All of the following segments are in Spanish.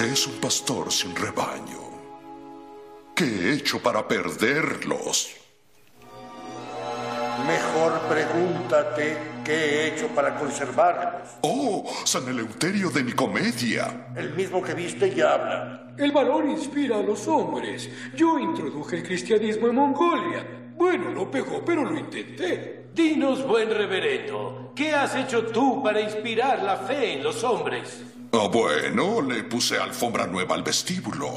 ¿Qué es un pastor sin rebaño? ¿Qué he hecho para perderlos? Mejor pregúntate qué he hecho para conservarlos. Oh, San Eleuterio de Nicomedia. El mismo que viste y habla. El valor inspira a los hombres. Yo introduje el cristianismo en Mongolia. Bueno, no pegó, pero lo intenté. Dinos, buen reverendo, ¿qué has hecho tú para inspirar la fe en los hombres? Ah, bueno, le puse alfombra nueva al vestíbulo.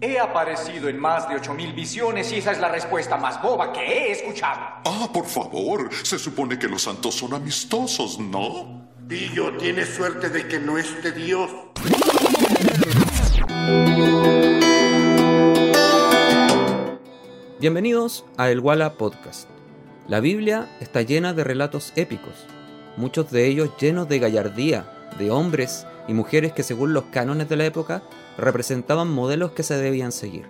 He aparecido en más de 8.000 visiones y esa es la respuesta más boba que he escuchado. Ah, por favor, se supone que los santos son amistosos, ¿no? Pillo, tienes suerte de que no esté Dios. Bienvenidos a El Walla Podcast. La Biblia está llena de relatos épicos, muchos de ellos llenos de gallardía, de hombres y mujeres que según los cánones de la época representaban modelos que se debían seguir.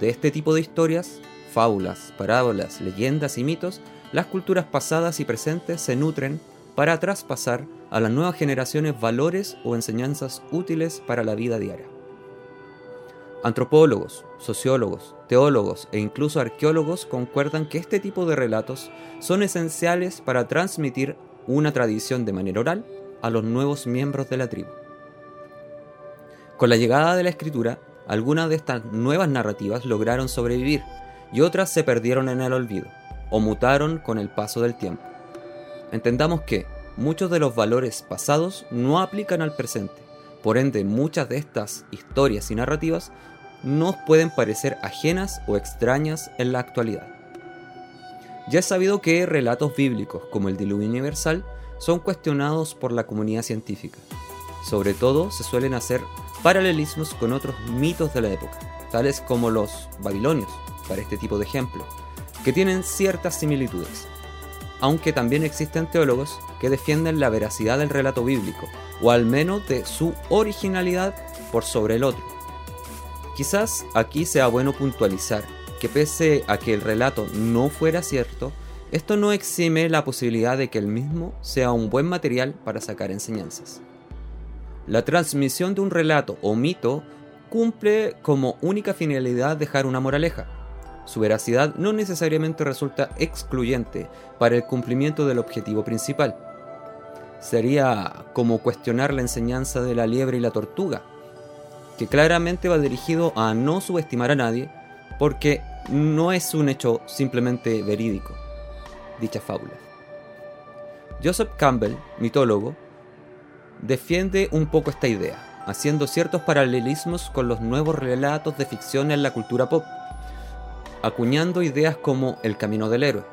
De este tipo de historias, fábulas, parábolas, leyendas y mitos, las culturas pasadas y presentes se nutren para traspasar a las nuevas generaciones valores o enseñanzas útiles para la vida diaria. Antropólogos, sociólogos, teólogos e incluso arqueólogos concuerdan que este tipo de relatos son esenciales para transmitir una tradición de manera oral a los nuevos miembros de la tribu. Con la llegada de la escritura, algunas de estas nuevas narrativas lograron sobrevivir y otras se perdieron en el olvido o mutaron con el paso del tiempo. Entendamos que muchos de los valores pasados no aplican al presente, por ende muchas de estas historias y narrativas nos pueden parecer ajenas o extrañas en la actualidad. Ya es sabido que relatos bíblicos como el diluvio universal son cuestionados por la comunidad científica. Sobre todo se suelen hacer paralelismos con otros mitos de la época, tales como los babilonios, para este tipo de ejemplo, que tienen ciertas similitudes. Aunque también existen teólogos que defienden la veracidad del relato bíblico, o al menos de su originalidad por sobre el otro. Quizás aquí sea bueno puntualizar que pese a que el relato no fuera cierto, esto no exime la posibilidad de que el mismo sea un buen material para sacar enseñanzas. La transmisión de un relato o mito cumple como única finalidad dejar una moraleja. Su veracidad no necesariamente resulta excluyente para el cumplimiento del objetivo principal. Sería como cuestionar la enseñanza de la liebre y la tortuga, que claramente va dirigido a no subestimar a nadie porque no es un hecho simplemente verídico, dicha fábula. Joseph Campbell, mitólogo, defiende un poco esta idea, haciendo ciertos paralelismos con los nuevos relatos de ficción en la cultura pop, acuñando ideas como el camino del héroe,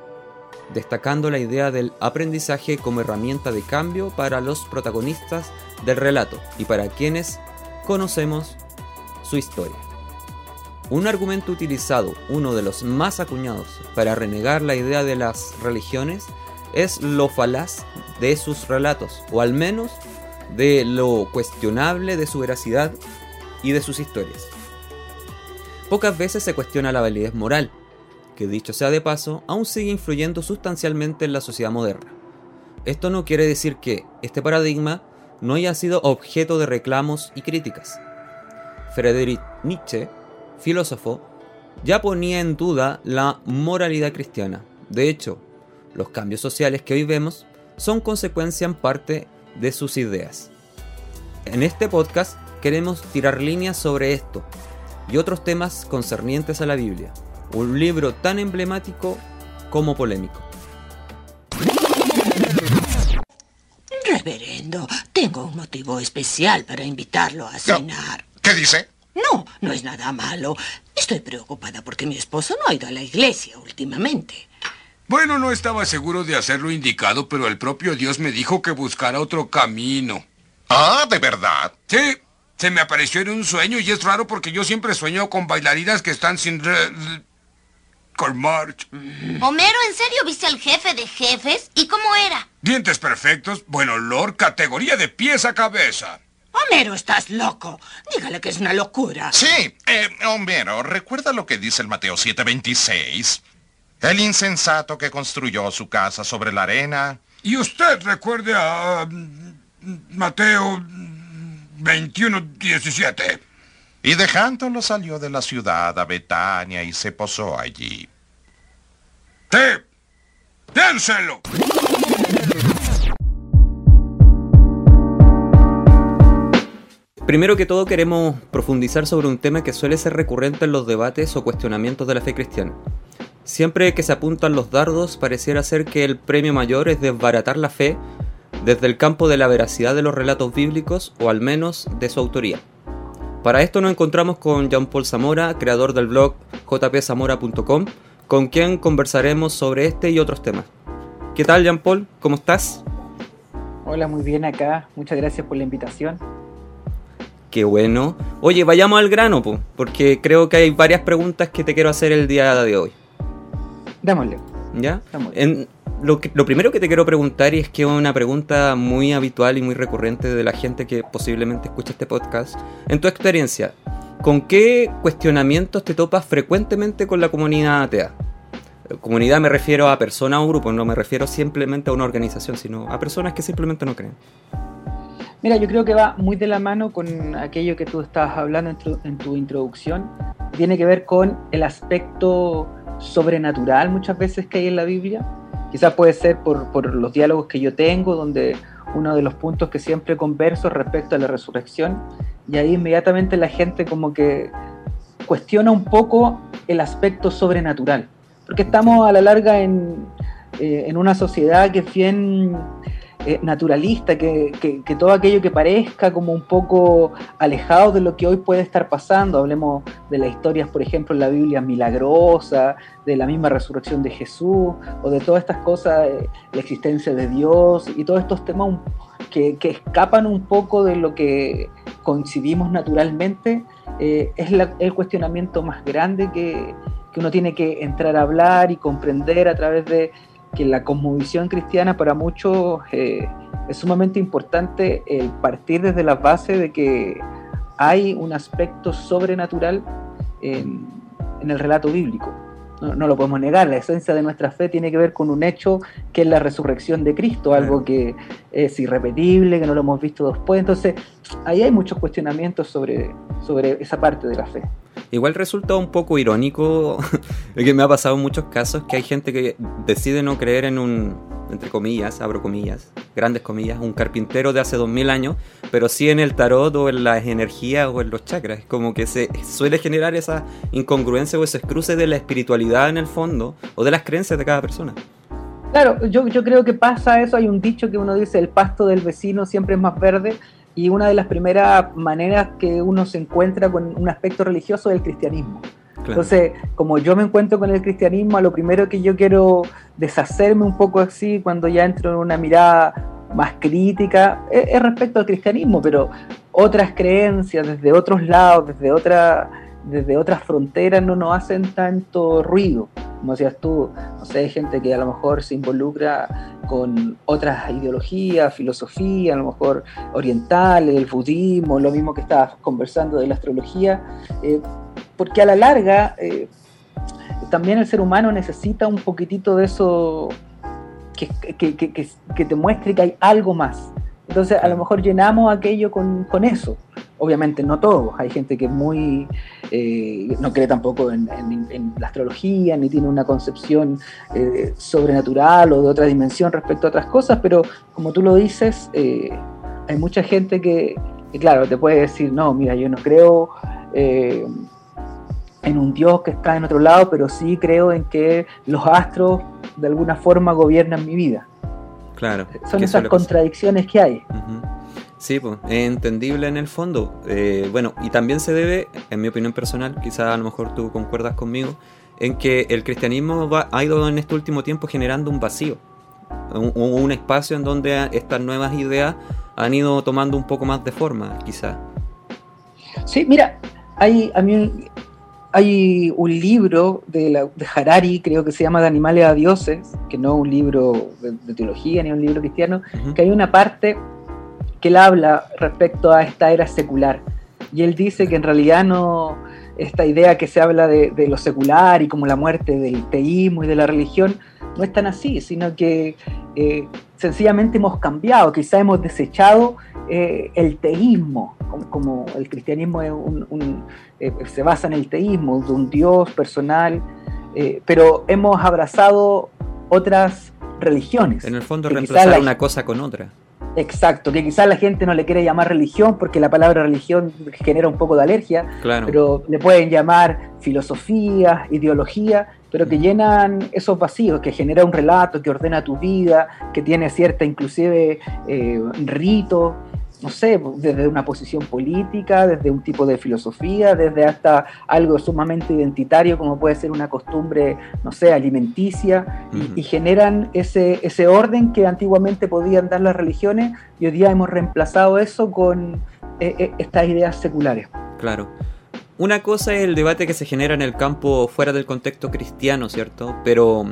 destacando la idea del aprendizaje como herramienta de cambio para los protagonistas del relato y para quienes conocemos su historia. Un argumento utilizado, uno de los más acuñados para renegar la idea de las religiones, es lo falaz de sus relatos, o al menos de lo cuestionable de su veracidad y de sus historias. Pocas veces se cuestiona la validez moral, que dicho sea de paso, aún sigue influyendo sustancialmente en la sociedad moderna. Esto no quiere decir que este paradigma no haya sido objeto de reclamos y críticas. Friedrich Nietzsche, filósofo, ya ponía en duda la moralidad cristiana. De hecho, los cambios sociales que hoy vemos son consecuencia en parte de sus ideas. En este podcast queremos tirar líneas sobre esto y otros temas concernientes a la Biblia, un libro tan emblemático como polémico. Reverendo, tengo un motivo especial para invitarlo a cenar. ¿Qué dice? No, no es nada malo. Estoy preocupada porque mi esposo no ha ido a la iglesia últimamente. Bueno, no estaba seguro de hacer lo indicado, pero el propio Dios me dijo que buscara otro camino. Ah, ¿de verdad? Sí, se me apareció en un sueño y es raro porque yo siempre sueño con bailarinas que están sin... re- con march. Homero, ¿en serio viste al jefe de jefes? ¿Y cómo era? Dientes perfectos, buen olor, categoría de pies a cabeza. Homero, estás loco. Dígale que es una locura. Sí, eh, Homero, ¿recuerda lo que dice el Mateo 7:26? El insensato que construyó su casa sobre la arena. Y usted recuerde a... mm, Mateo mm, 21.17. Y dejándolo salió de la ciudad a Betania y se posó allí. ¡Sí! ¡Dénselo! Primero que todo queremos profundizar sobre un tema que suele ser recurrente en los debates o cuestionamientos de la fe cristiana. Siempre que se apuntan los dardos pareciera ser que el premio mayor es desbaratar la fe desde el campo de la veracidad de los relatos bíblicos o al menos de su autoría. Para esto nos encontramos con Jean Paul Zamora, creador del blog jpzamora.com, con quien conversaremos sobre este y otros temas. ¿Qué tal Jean Paul? ¿Cómo estás? Hola, muy bien acá. Muchas gracias por la invitación. Qué bueno. Oye, vayamos al grano, po, porque creo que hay varias preguntas que te quiero hacer el día de hoy. Démosle. ¿Ya? En, lo, que- lo primero que te quiero preguntar, y es que es una pregunta muy habitual y muy recurrente de la gente que posiblemente escucha este podcast, en tu experiencia, ¿con qué cuestionamientos te topas frecuentemente con la comunidad atea? Comunidad me refiero a personas o grupos, no me refiero simplemente a una organización, sino a personas que simplemente no creen. Mira, yo creo que va muy de la mano con aquello que tú estabas hablando en tu, en tu introducción. Tiene que ver con el aspecto sobrenatural muchas veces que hay en la Biblia. Quizás puede ser por, por los diálogos que yo tengo, donde uno de los puntos que siempre converso es respecto a la resurrección. Y ahí inmediatamente la gente como que cuestiona un poco el aspecto sobrenatural. Porque estamos a la larga en, eh, en una sociedad que es bien eh, naturalista, que, que- todo aquello que parezca como un poco alejado de lo que hoy puede estar pasando, hablemos de las historias, por ejemplo, en la Biblia milagrosa, de la misma resurrección de Jesús, o de todas estas cosas, eh, la existencia de Dios, y todos estos temas que, que escapan un poco de lo que coincidimos naturalmente, eh, es el cuestionamiento más grande que, que uno tiene que entrar a hablar y comprender a través de que la cosmovisión cristiana para muchos eh, es sumamente importante el partir desde la base de que hay un aspecto sobrenatural en, en el relato bíblico. No, no lo podemos negar, la esencia de nuestra fe tiene que ver con un hecho que es la resurrección de Cristo, algo que es irrepetible, que no lo hemos visto después. Entonces, ahí hay muchos cuestionamientos sobre, sobre esa parte de la fe. Igual resulta un poco irónico, que me ha pasado en muchos casos, que hay gente que decide no creer en un, entre comillas, abro comillas, grandes comillas, un carpintero de hace 2000 años, pero sí en el tarot o en las energías o en los chakras. Como que se suele generar esa incongruencia o ese cruce de la espiritualidad en el fondo o de las creencias de cada persona. Claro, yo, yo creo que pasa eso. Hay un dicho que uno dice, el pasto del vecino siempre es más verde. Y una de las primeras maneras que uno se encuentra con un aspecto religioso es el cristianismo. Entonces, como yo me encuentro con el cristianismo, a lo primero que yo quiero deshacerme un poco así cuando ya entro en una mirada más crítica es, es respecto al cristianismo, pero otras creencias desde otros lados, desde, otra, desde otras fronteras no nos hacen tanto ruido. Como decías tú, no sé, gente que a lo mejor se involucra con otras ideologías, filosofía, a lo mejor oriental, el budismo, lo mismo que estabas conversando de la astrología, eh, porque a la larga eh, también el ser humano necesita un poquitito de eso que, que, que, que te muestre que hay algo más. Entonces a lo mejor llenamos aquello con, con eso. Obviamente no todos, hay gente que muy, eh, no cree tampoco en, en, en, la astrología, ni tiene una concepción eh, sobrenatural o de otra dimensión respecto a otras cosas, pero como tú lo dices, eh, hay mucha gente que, que, claro, te puede decir, no, mira, yo no creo en un Dios que está en otro lado, pero sí creo en que los astros de alguna forma gobiernan mi vida. Claro. Son esas contradicciones que hay. Uh -huh. Sí, pues, es entendible en el fondo. Eh, bueno, y también se debe, en mi opinión personal, quizás a lo mejor tú concuerdas conmigo, en que el cristianismo va, ha ido en este último tiempo generando un vacío, un, un, espacio en donde estas nuevas ideas han ido tomando un poco más de forma, quizás. Sí, mira, hay, a mí hay un libro de, la, de, Harari, creo que se llama De animales a dioses, que no es un libro de, de teología ni un libro cristiano, uh -huh. que hay una parte que él habla respecto a esta era secular. Y él dice que en realidad no, esta idea que se habla de, de lo secular y como la muerte del teísmo y de la religión, no es tan así, sino que eh, sencillamente hemos cambiado, quizá hemos desechado eh, el teísmo, como, el cristianismo eh, se basa en el teísmo, de un Dios personal, pero hemos abrazado otras religiones. En el fondo reemplazar una cosa con otra. Exacto, que quizás la gente no le quiere llamar religión porque la palabra religión genera un poco de alergia, pero le pueden llamar filosofía, ideología, pero que llenan esos vacíos, que genera un relato, que ordena tu vida, que tiene cierta inclusive eh, rito, no sé, desde una posición política, desde un tipo de filosofía, desde hasta algo sumamente identitario como puede ser una costumbre, no sé, alimenticia, y, generan ese, ese orden que antiguamente podían dar las religiones y hoy día hemos reemplazado eso con eh, eh, estas ideas seculares. Claro. Una cosa es el debate que se genera en el campo fuera del contexto cristiano, ¿cierto? Pero,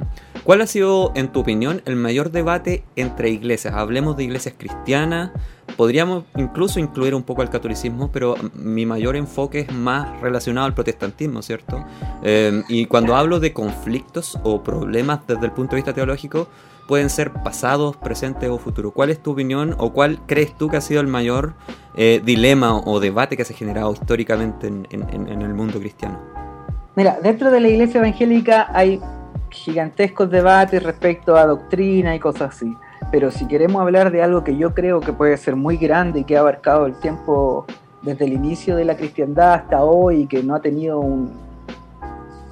¿cuál ha sido, en tu opinión, el mayor debate entre iglesias? Hablemos de iglesias cristianas, podríamos incluso incluir un poco el catolicismo, pero mi mayor enfoque es más relacionado al protestantismo, ¿cierto? Eh, y cuando hablo de conflictos o problemas desde el punto de vista teológico, pueden ser pasados, presentes o futuros. ¿Cuál es tu opinión o cuál crees tú que ha sido el mayor eh, dilema o debate que se ha generado históricamente en, el mundo cristiano? Mira, dentro de la iglesia evangélica hay gigantescos debates respecto a doctrina y cosas así. Pero si queremos hablar de algo que yo creo que puede ser muy grande y que ha abarcado el tiempo desde el inicio de la cristiandad hasta hoy y que no ha tenido un,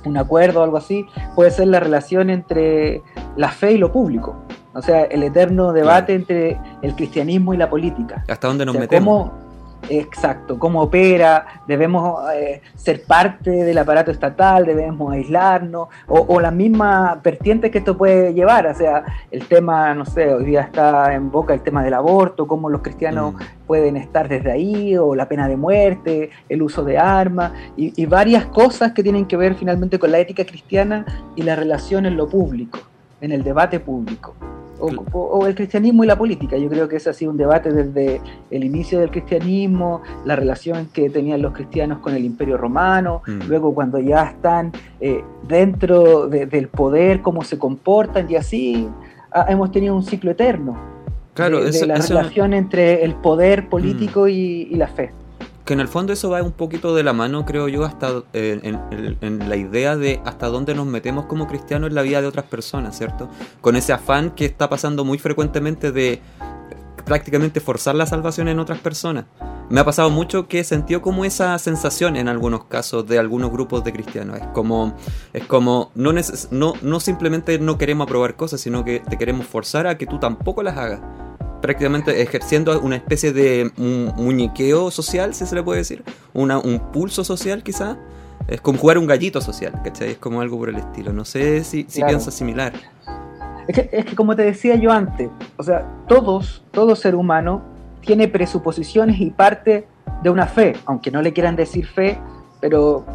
un acuerdo o algo así, puede ser la relación entre la fe y lo público. O sea, el eterno debate entre el cristianismo y la política. ¿Hasta dónde nos metemos? Exacto, cómo opera, debemos eh, ser parte del aparato estatal, debemos aislarnos, o, la misma vertiente que esto puede llevar, o sea, el tema, no sé, hoy día está en boca el tema del aborto, cómo los cristianos mm. pueden estar desde ahí, o la pena de muerte, el uso de armas, y, y varias cosas que tienen que ver finalmente con la ética cristiana y la relación en lo público, en el debate público o, el cristianismo y la política. Yo creo que ese ha sido un debate desde el inicio del cristianismo, la relación que tenían los cristianos con el imperio romano, mm. luego cuando ya están eh, dentro del poder, cómo se comportan y así ah, hemos tenido un ciclo eterno. Claro, de, la relación entre el poder político mm. y la fe que en el fondo eso va un poquito de la mano, creo yo, hasta eh, en, la idea de hasta dónde nos metemos como cristianos en la vida de otras personas, ¿cierto? Con ese afán que está pasando muy frecuentemente de prácticamente forzar la salvación en otras personas. Me ha pasado mucho que he sentido como esa sensación en algunos casos de algunos grupos de cristianos. Es como, es como no, no, no simplemente no queremos aprobar cosas, sino que te queremos forzar a que tú tampoco las hagas prácticamente ejerciendo una especie de muñequeo social, si se le puede decir, una, un pulso social quizá. Es como jugar un gallito social, ¿cachai? Es como algo por el estilo. No sé si, si piensas similar. Es que, es que como te decía yo antes, o sea, todos, todo ser humano tiene presuposiciones y parte de una fe, aunque no le quieran decir fe, pero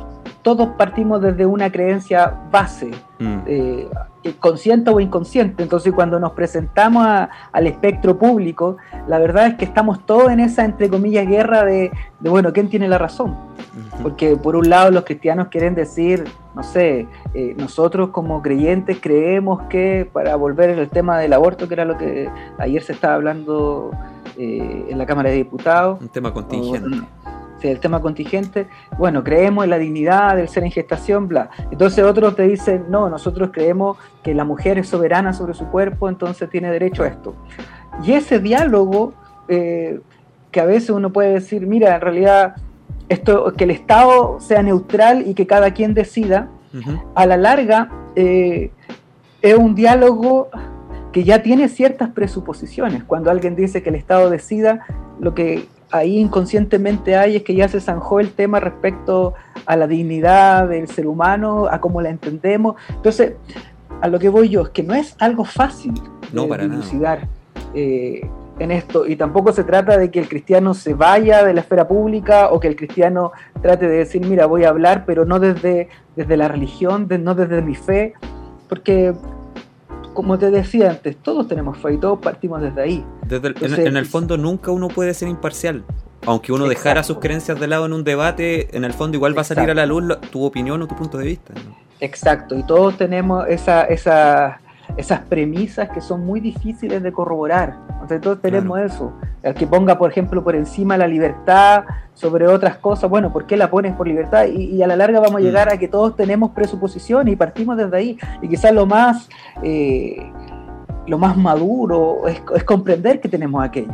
todos partimos desde una creencia base, mm. eh, consciente o inconsciente. Entonces, cuando nos presentamos al espectro público, la verdad es que estamos todos en esa, entre comillas, guerra de, bueno, ¿quién tiene la razón? Porque por un lado los cristianos quieren decir, no sé, eh, nosotros como creyentes creemos que, para volver al tema del aborto, que era lo que ayer se estaba hablando eh, en la Cámara de Diputados. Un tema contingente el tema contingente, bueno, creemos en la dignidad del ser en gestación, bla. Entonces otros te dicen, no, nosotros creemos que la mujer es soberana sobre su cuerpo, entonces tiene derecho a esto. Y ese diálogo, eh, que a veces uno puede decir, mira, en realidad, esto, que el Estado sea neutral y que cada quien decida, a la larga eh, es un diálogo que ya tiene ciertas presuposiciones. Cuando alguien dice que el Estado decida, lo que ahí inconscientemente hay es que ya se zanjó el tema respecto a la dignidad del ser humano, a cómo la entendemos. Entonces, a lo que voy yo es que no es algo fácil no, de para dilucidar eh, en esto y tampoco se trata de que el cristiano se vaya de la esfera pública o que el cristiano trate de decir, mira, voy a hablar, pero no desde, desde la religión, no desde mi fe, porque como te decía antes, todos tenemos fe y todos partimos desde ahí. en, el fondo nunca uno puede ser imparcial. Aunque uno dejara sus creencias de lado en un debate, en el fondo igual va a salir a la luz tu opinión o tu punto de vista. Exacto, y todos tenemos esa, esa esas premisas que son muy difíciles de corroborar. Entonces todos tenemos eso. El que ponga, por ejemplo, por encima la libertad sobre otras cosas, bueno, ¿por qué la pones por libertad? Y, a la larga vamos a mm. llegar a que todos tenemos presuposiciones y partimos desde ahí. Y quizás lo más, eh, lo más maduro es, es comprender que tenemos aquello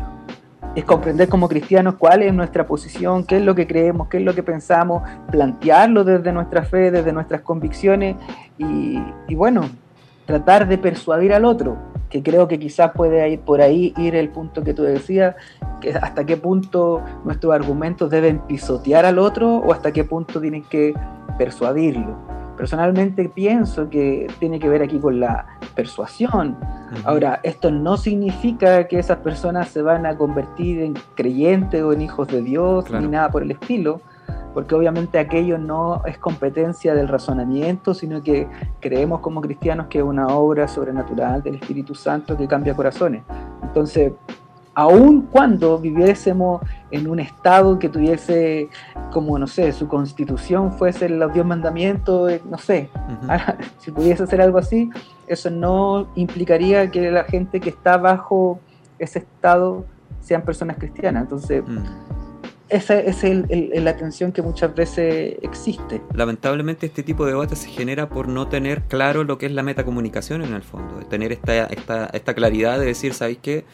es comprender como cristianos cuál es nuestra posición, qué es lo que creemos, qué es lo que pensamos, plantearlo desde nuestra fe, desde nuestras convicciones y, bueno, tratar de persuadir al otro, que creo que quizás puede ir por ahí ir el punto que tú decías, que hasta qué punto nuestros argumentos deben pisotear al otro o hasta qué punto tienen que persuadirlo. Personalmente pienso que tiene que ver aquí con la persuasión. Ahora, esto no significa que esas personas se van a convertir en creyentes o en hijos de Dios ni nada por el estilo, porque obviamente aquello no es competencia del razonamiento, sino que creemos como cristianos que es una obra sobrenatural del Espíritu Santo que cambia corazones. Entonces, aun cuando viviésemos en un estado que tuviese, como no sé, su constitución fuese los diez mandamientos, eh, no sé, si pudiese hacer algo así, eso no implicaría que la gente que está bajo ese estado sean personas cristianas. Entonces, mm. Esa, es la tensión que muchas veces existe. Lamentablemente este tipo de debate se genera por no tener claro lo que es la metacomunicación en el fondo, tener esta, esta, esta claridad de decir, ¿sabéis qué?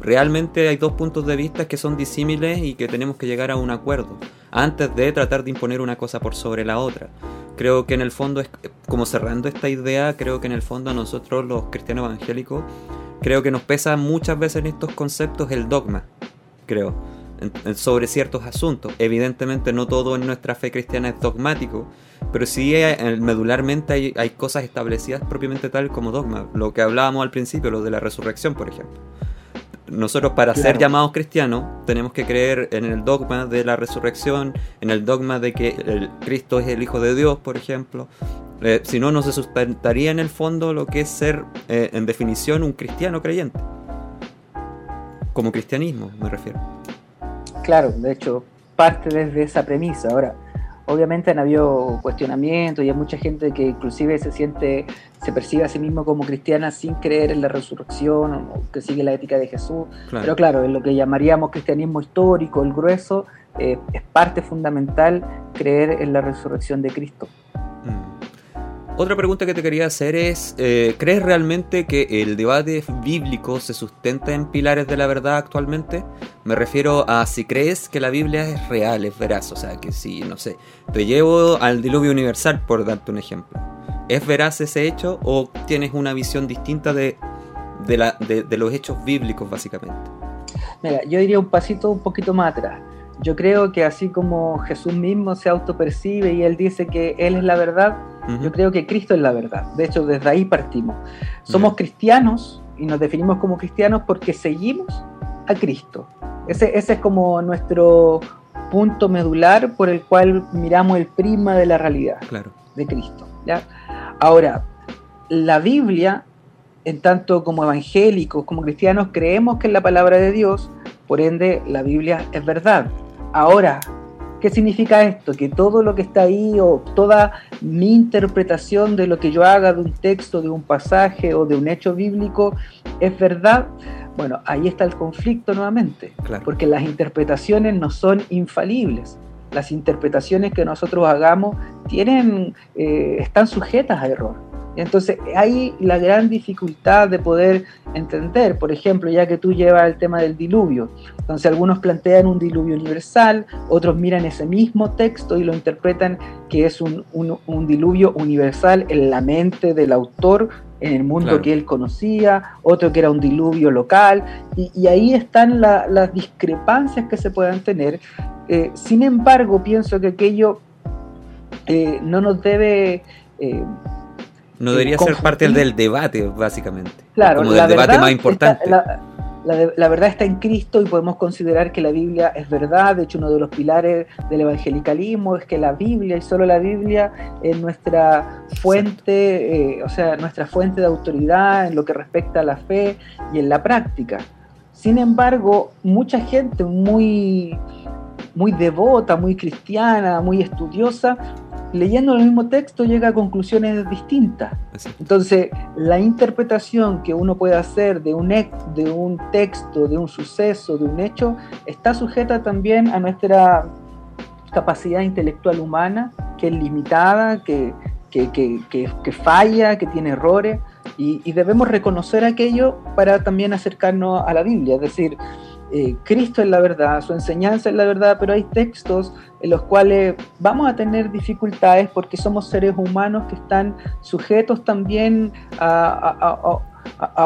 realmente hay dos puntos de vista que son disímiles y que tenemos que llegar a un acuerdo antes de tratar de imponer una cosa por sobre la otra. Creo que en el fondo, es, como cerrando esta idea, creo que en el fondo a nosotros los cristianos evangélicos, creo que nos pesa muchas veces en estos conceptos el dogma, creo, sobre ciertos asuntos. Evidentemente no todo en nuestra fe cristiana es dogmático, pero sí medularmente hay, hay cosas establecidas propiamente tal como dogma. Lo que hablábamos al principio, lo de la resurrección, por ejemplo nosotros para ser llamados cristianos tenemos que creer en el dogma de la resurrección, en el dogma de que el Cristo es el Hijo de Dios, por ejemplo. Eh, si no, no se sustentaría en el fondo lo que es ser, eh, en definición, un cristiano creyente. Como cristianismo, me refiero. Claro, de hecho, parte desde esa premisa. Ahora, obviamente han habido cuestionamientos y hay mucha gente que inclusive se siente, se percibe a sí mismo como cristiana sin creer en la resurrección o que sigue la ética de Jesús. Pero claro, en lo que llamaríamos cristianismo histórico, el grueso, eh, es parte fundamental creer en la resurrección de Cristo. Otra pregunta que te quería hacer es, eh, ¿crees realmente que el debate bíblico se sustenta en pilares de la verdad actualmente? Me refiero a si crees que la Biblia es real, es veraz, o sea, que si, no sé, te llevo al diluvio universal, por darte un ejemplo. ¿Es veraz ese hecho o tienes una visión distinta de, la, de los hechos bíblicos, básicamente? Mira, yo diría un pasito un poquito más atrás. Yo creo que así como Jesús mismo se autopercibe y él dice que él es la verdad, yo creo que Cristo es la verdad. De hecho, desde ahí partimos. Somos cristianos y nos definimos como cristianos porque seguimos a Cristo. Ese, ese es como nuestro punto medular por el cual miramos el prisma de la realidad claro. de Cristo. ¿ya? Ahora, la Biblia, en tanto como evangélicos, como cristianos, creemos que es la palabra de Dios, por ende la Biblia es verdad. Ahora, ¿Qué significa esto? Que todo lo que está ahí o toda mi interpretación de lo que yo haga de un texto, de un pasaje o de un hecho bíblico es verdad. Bueno, ahí está el conflicto nuevamente, porque las interpretaciones no son infalibles. Las interpretaciones que nosotros hagamos tienen, eh, están sujetas a error. Entonces hay la gran dificultad de poder entender, por ejemplo, ya que tú llevas el tema del diluvio. Entonces algunos plantean un diluvio universal, otros miran ese mismo texto y lo interpretan que es un, diluvio universal en la mente del autor, en el mundo que él conocía, otro que era un diluvio local, y, ahí están las discrepancias que se puedan tener. Eh, sin embargo, pienso que aquello eh, no nos debe... Eh, no debería ser parte del debate, básicamente. Claro, como del debate más importante. la, verdad está en Cristo y podemos considerar que la Biblia es verdad. De hecho, uno de los pilares del evangelicalismo es que la Biblia y solo la Biblia es nuestra fuente, eh, o sea, nuestra fuente de autoridad en lo que respecta a la fe y en la práctica. Sin embargo, mucha gente muy, muy devota, muy cristiana, muy estudiosa, leyendo el mismo texto llega a conclusiones distintas. Entonces, la interpretación que uno puede hacer de un, de un texto, de un suceso, de un hecho, está sujeta también a nuestra capacidad intelectual humana, que es limitada, que, que, falla, que tiene errores, y, y, debemos reconocer aquello para también acercarnos a la Biblia, es decir, eh, Cristo es la verdad, su enseñanza es la verdad, pero hay textos en los cuales vamos a tener dificultades porque somos seres humanos que están sujetos también a,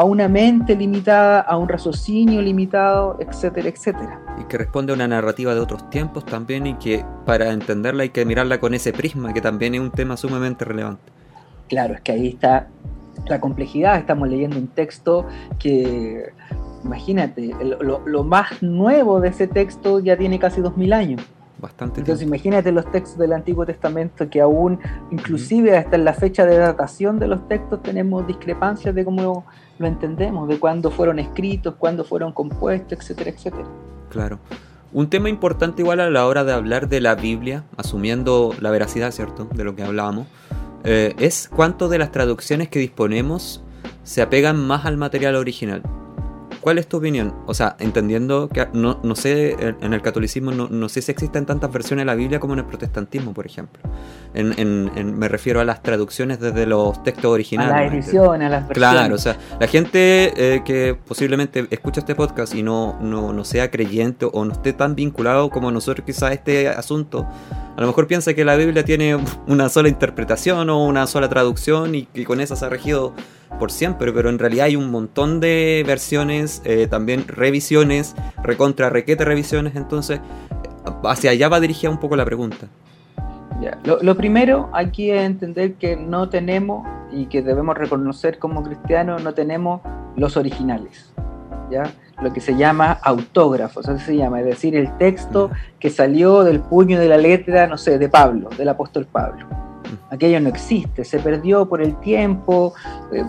una mente limitada, a un raciocinio limitado, etcétera, etcétera. Y que responde a una narrativa de otros tiempos también y que para entenderla hay que mirarla con ese prisma, que también es un tema sumamente relevante. Claro, es que ahí está la complejidad, estamos leyendo un texto que imagínate, lo, más nuevo de ese texto ya tiene casi 2000 años. Bastante Entonces imagínate los textos del Antiguo Testamento que aún, inclusive hasta en la fecha de datación de los textos, tenemos discrepancias de cómo lo entendemos, de cuándo fueron escritos, cuándo fueron compuestos, etcétera, etcétera. Claro. Un tema importante igual a la hora de hablar de la Biblia, asumiendo la veracidad, ¿cierto?, de lo que hablábamos, eh, es cuánto de las traducciones que disponemos se apegan más al material original. ¿Cuál es tu opinión? O sea, entendiendo que no, no sé, en el catolicismo no, no, sé si existen tantas versiones de la Biblia como en el protestantismo, por ejemplo. En, en, me refiero a las traducciones desde los textos originales. A las ediciones, a las versiones. Claro, o sea, la gente eh, que posiblemente escucha este podcast y no, no, no sea creyente o no esté tan vinculado como nosotros quizás a este asunto, a lo mejor piensa que la Biblia tiene una sola interpretación o una sola traducción y que con esa se ha regido por siempre, pero en realidad hay un montón de versiones, eh, también revisiones, recontra requete revisiones, entonces hacia allá va dirigida un poco la pregunta. Lo, primero aquí es entender que no tenemos y que debemos reconocer como cristianos, no tenemos los originales, ¿ya? lo que se llama autógrafos, así se llama, es decir, el texto que salió del puño de la letra, no sé, de Pablo, del apóstol Pablo. Aquello no existe, se perdió por el tiempo, eh,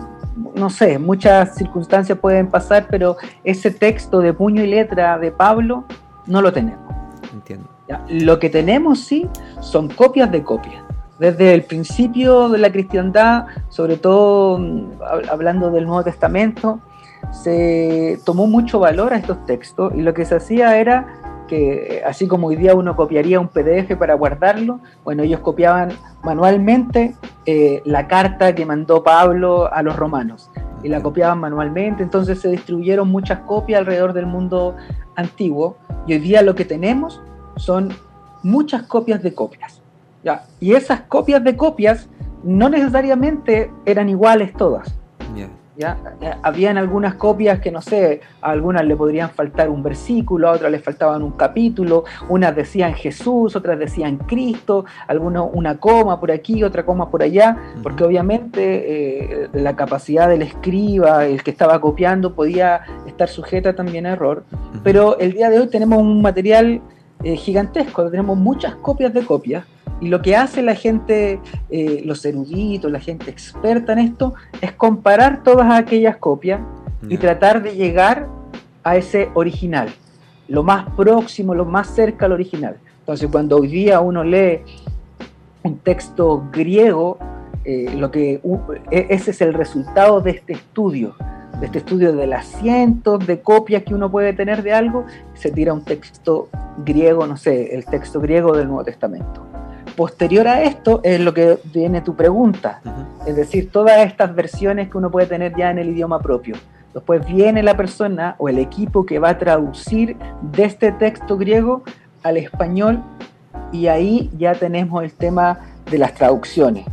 no sé, muchas circunstancias pueden pasar, pero ese texto de puño y letra de Pablo no lo tenemos. Entiendo. Lo que tenemos sí son copias de copias. Desde el principio de la cristiandad, sobre todo mm, hablando del Nuevo Testamento, se tomó mucho valor a estos textos y lo que se hacía era que así como hoy día uno copiaría un PDF para guardarlo, bueno, ellos copiaban manualmente eh, la carta que mandó Pablo a los romanos y la copiaban manualmente, entonces se distribuyeron muchas copias alrededor del mundo antiguo y hoy día lo que tenemos son muchas copias de copias. ¿ya? Y esas copias de copias no necesariamente eran iguales todas. ¿Ya? Eh, habían algunas copias que no sé, a algunas le podrían faltar un versículo, a otras le faltaban un capítulo, unas decían Jesús, otras decían Cristo, algunos una coma por aquí, otra coma por allá, porque obviamente eh, la capacidad del escriba, el que estaba copiando, podía estar sujeta también a error. Pero el día de hoy tenemos un material eh, gigantesco, tenemos muchas copias de copias y lo que hace la gente, eh, los eruditos, la gente experta en esto, es comparar todas aquellas copias y tratar de llegar a ese original, lo más próximo, lo más cerca al original. Entonces, cuando hoy día uno lee un texto griego, eh, lo que e, ese es el resultado de este estudio, de este estudio de las cientos de copias que uno puede tener de algo, se tira un texto griego, no sé, el texto griego del Nuevo Testamento posterior a esto es lo que viene tu pregunta, es decir, todas estas versiones que uno puede tener ya en el idioma propio. Después viene la persona o el equipo que va a traducir de este texto griego al español y ahí ya tenemos el tema de las traducciones,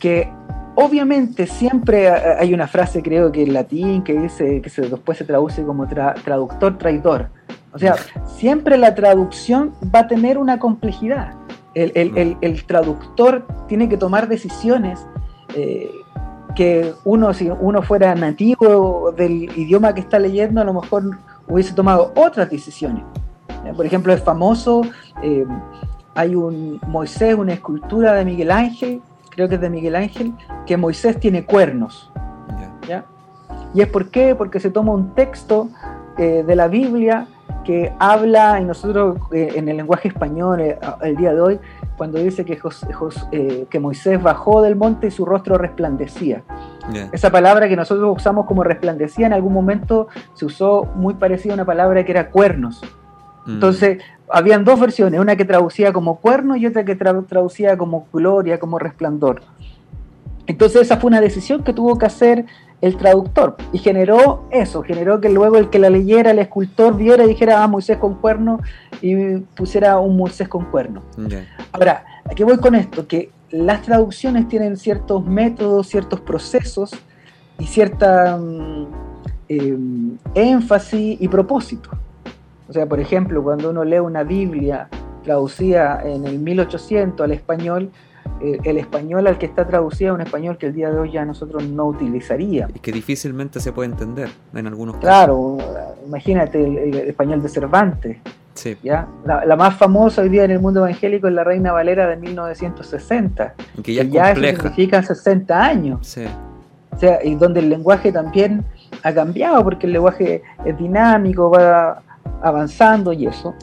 que obviamente siempre hay una frase creo que en latín que dice que después se traduce como traductor traidor. O sea, siempre la traducción va a tener una complejidad el, traductor tiene que tomar decisiones eh, que uno, si uno fuera nativo del idioma que está leyendo, a lo mejor hubiese tomado otras decisiones. Por ejemplo, es famoso, eh, hay un Moisés, una escultura de Miguel Ángel, creo que es de Miguel Ángel, que Moisés tiene cuernos. ¿Y es por qué? Porque se toma un texto eh, de la Biblia que habla, y nosotros eh, en el lenguaje español eh, el día de hoy cuando dice que, Jos- Jos- eh, que Moisés bajó del monte y su rostro resplandecía. Esa palabra que nosotros usamos como resplandecía en algún momento se usó muy parecida a una palabra que era cuernos. Mm. Entonces, habían dos versiones, una que traducía como cuerno y otra que tra- traducía como gloria, como resplandor. Entonces, esa fue una decisión que tuvo que hacer el traductor y generó eso, generó que luego el que la leyera, el escultor, viera y dijera, ah, Moisés con cuerno y pusiera un Moisés con cuerno. Ya. Ahora, ¿a qué voy con esto? Que las traducciones tienen ciertos métodos, ciertos procesos y cierta mm, eh, énfasis y propósito. O sea, por ejemplo, cuando uno lee una Biblia traducida en el 1800 al español, eh, el español al que está traducida es un español que el día de hoy ya nosotros no utilizaríamos. Y que difícilmente se puede entender en algunos casos. Claro, imagínate el, el español de Cervantes. Sí. ¿ya? La, la más famosa hoy día en el mundo evangélico es la Reina Valera de 1960. Y que ya es eso compleja. significa 60 años. Sí. O sea, y donde el lenguaje también ha cambiado, porque el lenguaje es dinámico, va avanzando y eso.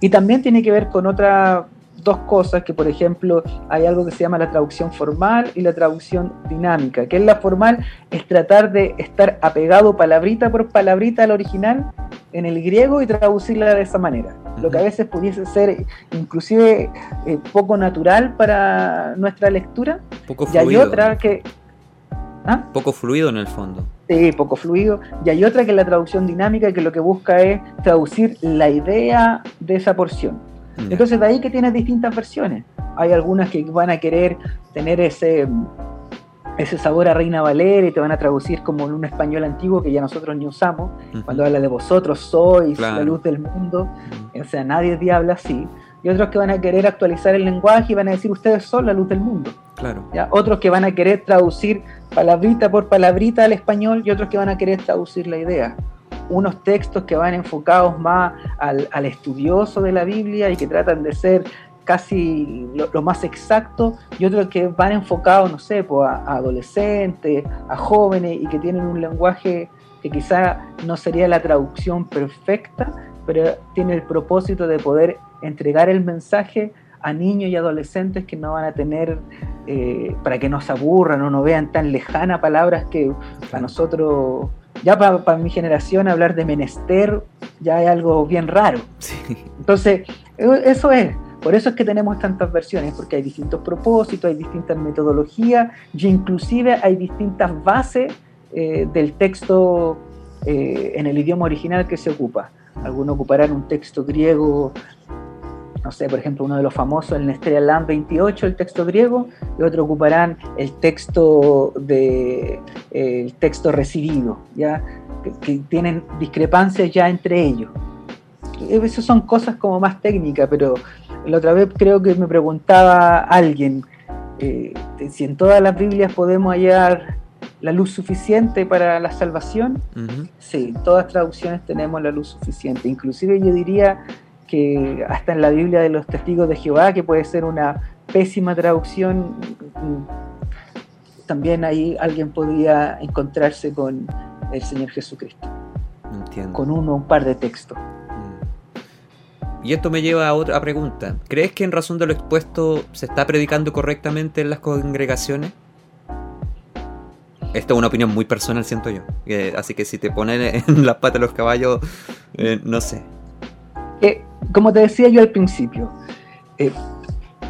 Y también tiene que ver con otras dos cosas, que por ejemplo hay algo que se llama la traducción formal y la traducción dinámica. Que es la formal, es tratar de estar apegado palabrita por palabrita al original en el griego y traducirla de esa manera. Lo que a veces pudiese ser inclusive eh, poco natural para nuestra lectura. Poco y hay otra que... ¿Ah? Poco fluido en el fondo. Sí, poco fluido. Y hay otra que es la traducción dinámica, que lo que busca es traducir la idea de esa porción. Entonces, de ahí que tienes distintas versiones. Hay algunas que van a querer tener ese, ese sabor a Reina Valera y te van a traducir como en un español antiguo que ya nosotros ni usamos. Cuando habla de vosotros sois la Claro. luz del mundo. O sea, nadie te habla así. Y otros que van a querer actualizar el lenguaje y van a decir ustedes son la luz del mundo. Claro. ¿ya? Otros que van a querer traducir palabrita por palabrita al español y otros que van a querer traducir la idea. Unos textos que van enfocados más al, al estudioso de la Biblia y que tratan de ser casi lo, más exacto y otros que van enfocados, no sé, pues, a, adolescentes, a jóvenes y que tienen un lenguaje que quizá no sería la traducción perfecta, pero tiene el propósito de poder entregar el mensaje a niños y adolescentes que no van a tener, eh, para que no se aburran o no vean tan lejanas palabras que a nosotros, ya para mi generación, hablar de menester ya es algo bien raro. Entonces, e- eso es. Por eso es que tenemos tantas versiones, porque hay distintos propósitos, hay distintas metodologías y inclusive hay distintas bases eh, del texto eh, en el idioma original que se ocupa. Algunos ocuparán un texto griego no sé, por ejemplo, uno de los famosos, el Nestlé Land 28, el texto griego, y otros ocuparán el texto de eh, el texto recibido, ya que, que tienen discrepancias ya entre ellos. Esas son cosas como más técnicas, pero la otra vez creo que me preguntaba alguien eh, si en todas las Biblias podemos hallar la luz suficiente para la salvación. Sí, en todas traducciones tenemos la luz suficiente. Inclusive yo diría que hasta en la Biblia de los testigos de Jehová, que puede ser una pésima traducción, mm, también ahí alguien podría encontrarse con el Señor Jesucristo, Entiendo. con uno o un par de textos. Y esto me lleva a otra pregunta. ¿Crees que en razón de lo expuesto se está predicando correctamente en las congregaciones? Esta es una opinión muy personal, siento yo. Eh, así que si te ponen en las patas los caballos, eh, no sé. Eh, como te decía yo al principio, eh,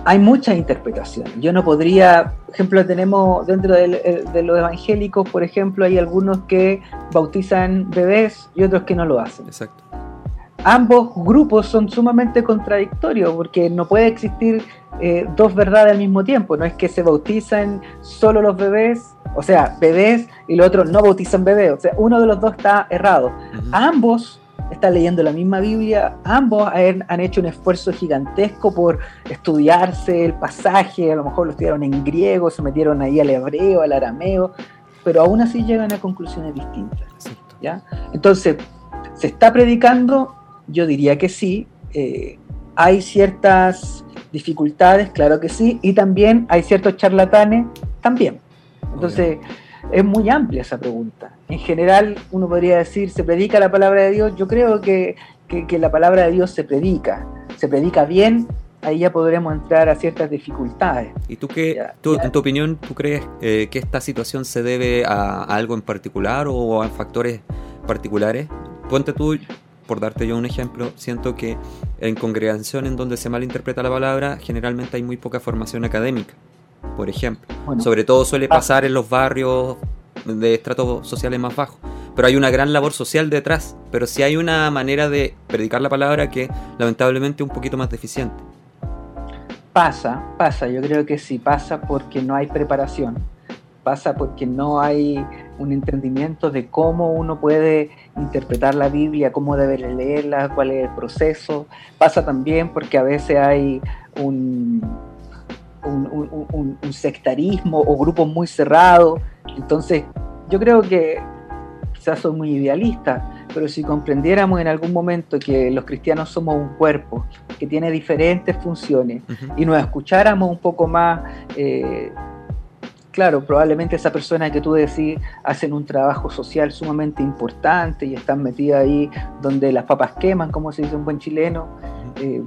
hay muchas interpretaciones. Yo no podría, por ejemplo, tenemos dentro del- eh, de los evangélicos, por ejemplo, hay algunos que bautizan bebés y otros que no lo hacen. Exacto. ambos grupos son sumamente contradictorios porque no puede existir eh, dos verdades al mismo tiempo. No es que se bautizan solo los bebés, o sea, bebés y los otros no bautizan bebés. O sea, uno de los dos está errado. Ambos están leyendo la misma Biblia, ambos han, han hecho un esfuerzo gigantesco por estudiarse el pasaje, a lo mejor lo estudiaron en griego, se metieron ahí al hebreo, al arameo, pero aún así llegan a conclusiones distintas. ¿ya? Entonces, ¿se está predicando? Yo diría que sí. Eh, hay ciertas dificultades, claro que sí, y también hay ciertos charlatanes, también. Entonces, es muy amplia esa pregunta. En general, uno podría decir, ¿se predica la palabra de Dios? Yo creo que, que- que la palabra de Dios se predica. Se predica bien ahí ya podremos entrar a ciertas dificultades. ¿Y tú qué, tú, en tu opinión, tú crees eh, que esta situación se debe a, algo en particular o a factores particulares? Ponte tú, por darte yo un ejemplo, siento que en congregación en donde se malinterpreta la palabra, generalmente hay muy poca formación académica, por ejemplo. Sobre todo suele ah. pasar en los barrios de estratos sociales más bajos. Pero hay una gran labor social detrás. Pero sí hay una manera de predicar la palabra que lamentablemente es un poquito más deficiente. Pasa, pasa, yo creo que sí, pasa porque no hay preparación, pasa porque no hay un entendimiento de cómo uno puede interpretar la Biblia, cómo debe leerla, cuál es el proceso, pasa también porque a veces hay un, un, sectarismo o grupos muy cerrados, entonces yo creo que quizás soy muy idealista, pero si comprendiéramos en algún momento que los cristianos somos un cuerpo que tiene diferentes funciones y nos escucháramos un poco más, eh, claro, probablemente esa persona que tú decís hacen un trabajo social sumamente importante y están metidas ahí donde las papas queman, como se dice un buen chileno. Eh,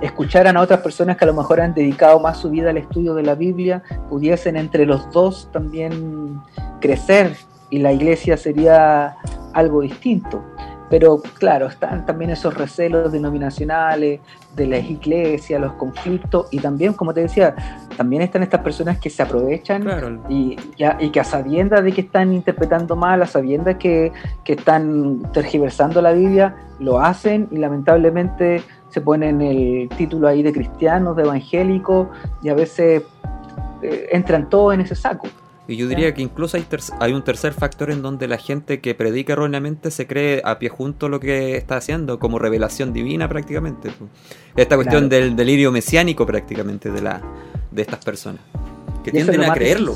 escucharan a otras personas que a lo mejor han dedicado más su vida al estudio de la Biblia, pudiesen entre los dos también crecer y la iglesia sería algo distinto. Pero claro, están también esos recelos denominacionales de las iglesias, los conflictos y también, como te decía, también están estas personas que se aprovechan y, y, que a sabiendas de que están interpretando mal, a sabiendas que, que están tergiversando la Biblia, lo hacen y lamentablemente se ponen el título ahí de cristianos, de evangélicos y a veces eh, entran todos en ese saco. Y yo diría que incluso hay, hay un tercer factor en donde la gente que predica erróneamente se cree a pie junto lo que está haciendo, como revelación divina prácticamente. Esta cuestión del delirio mesiánico prácticamente de, la, de estas personas, que tienden a creerlo.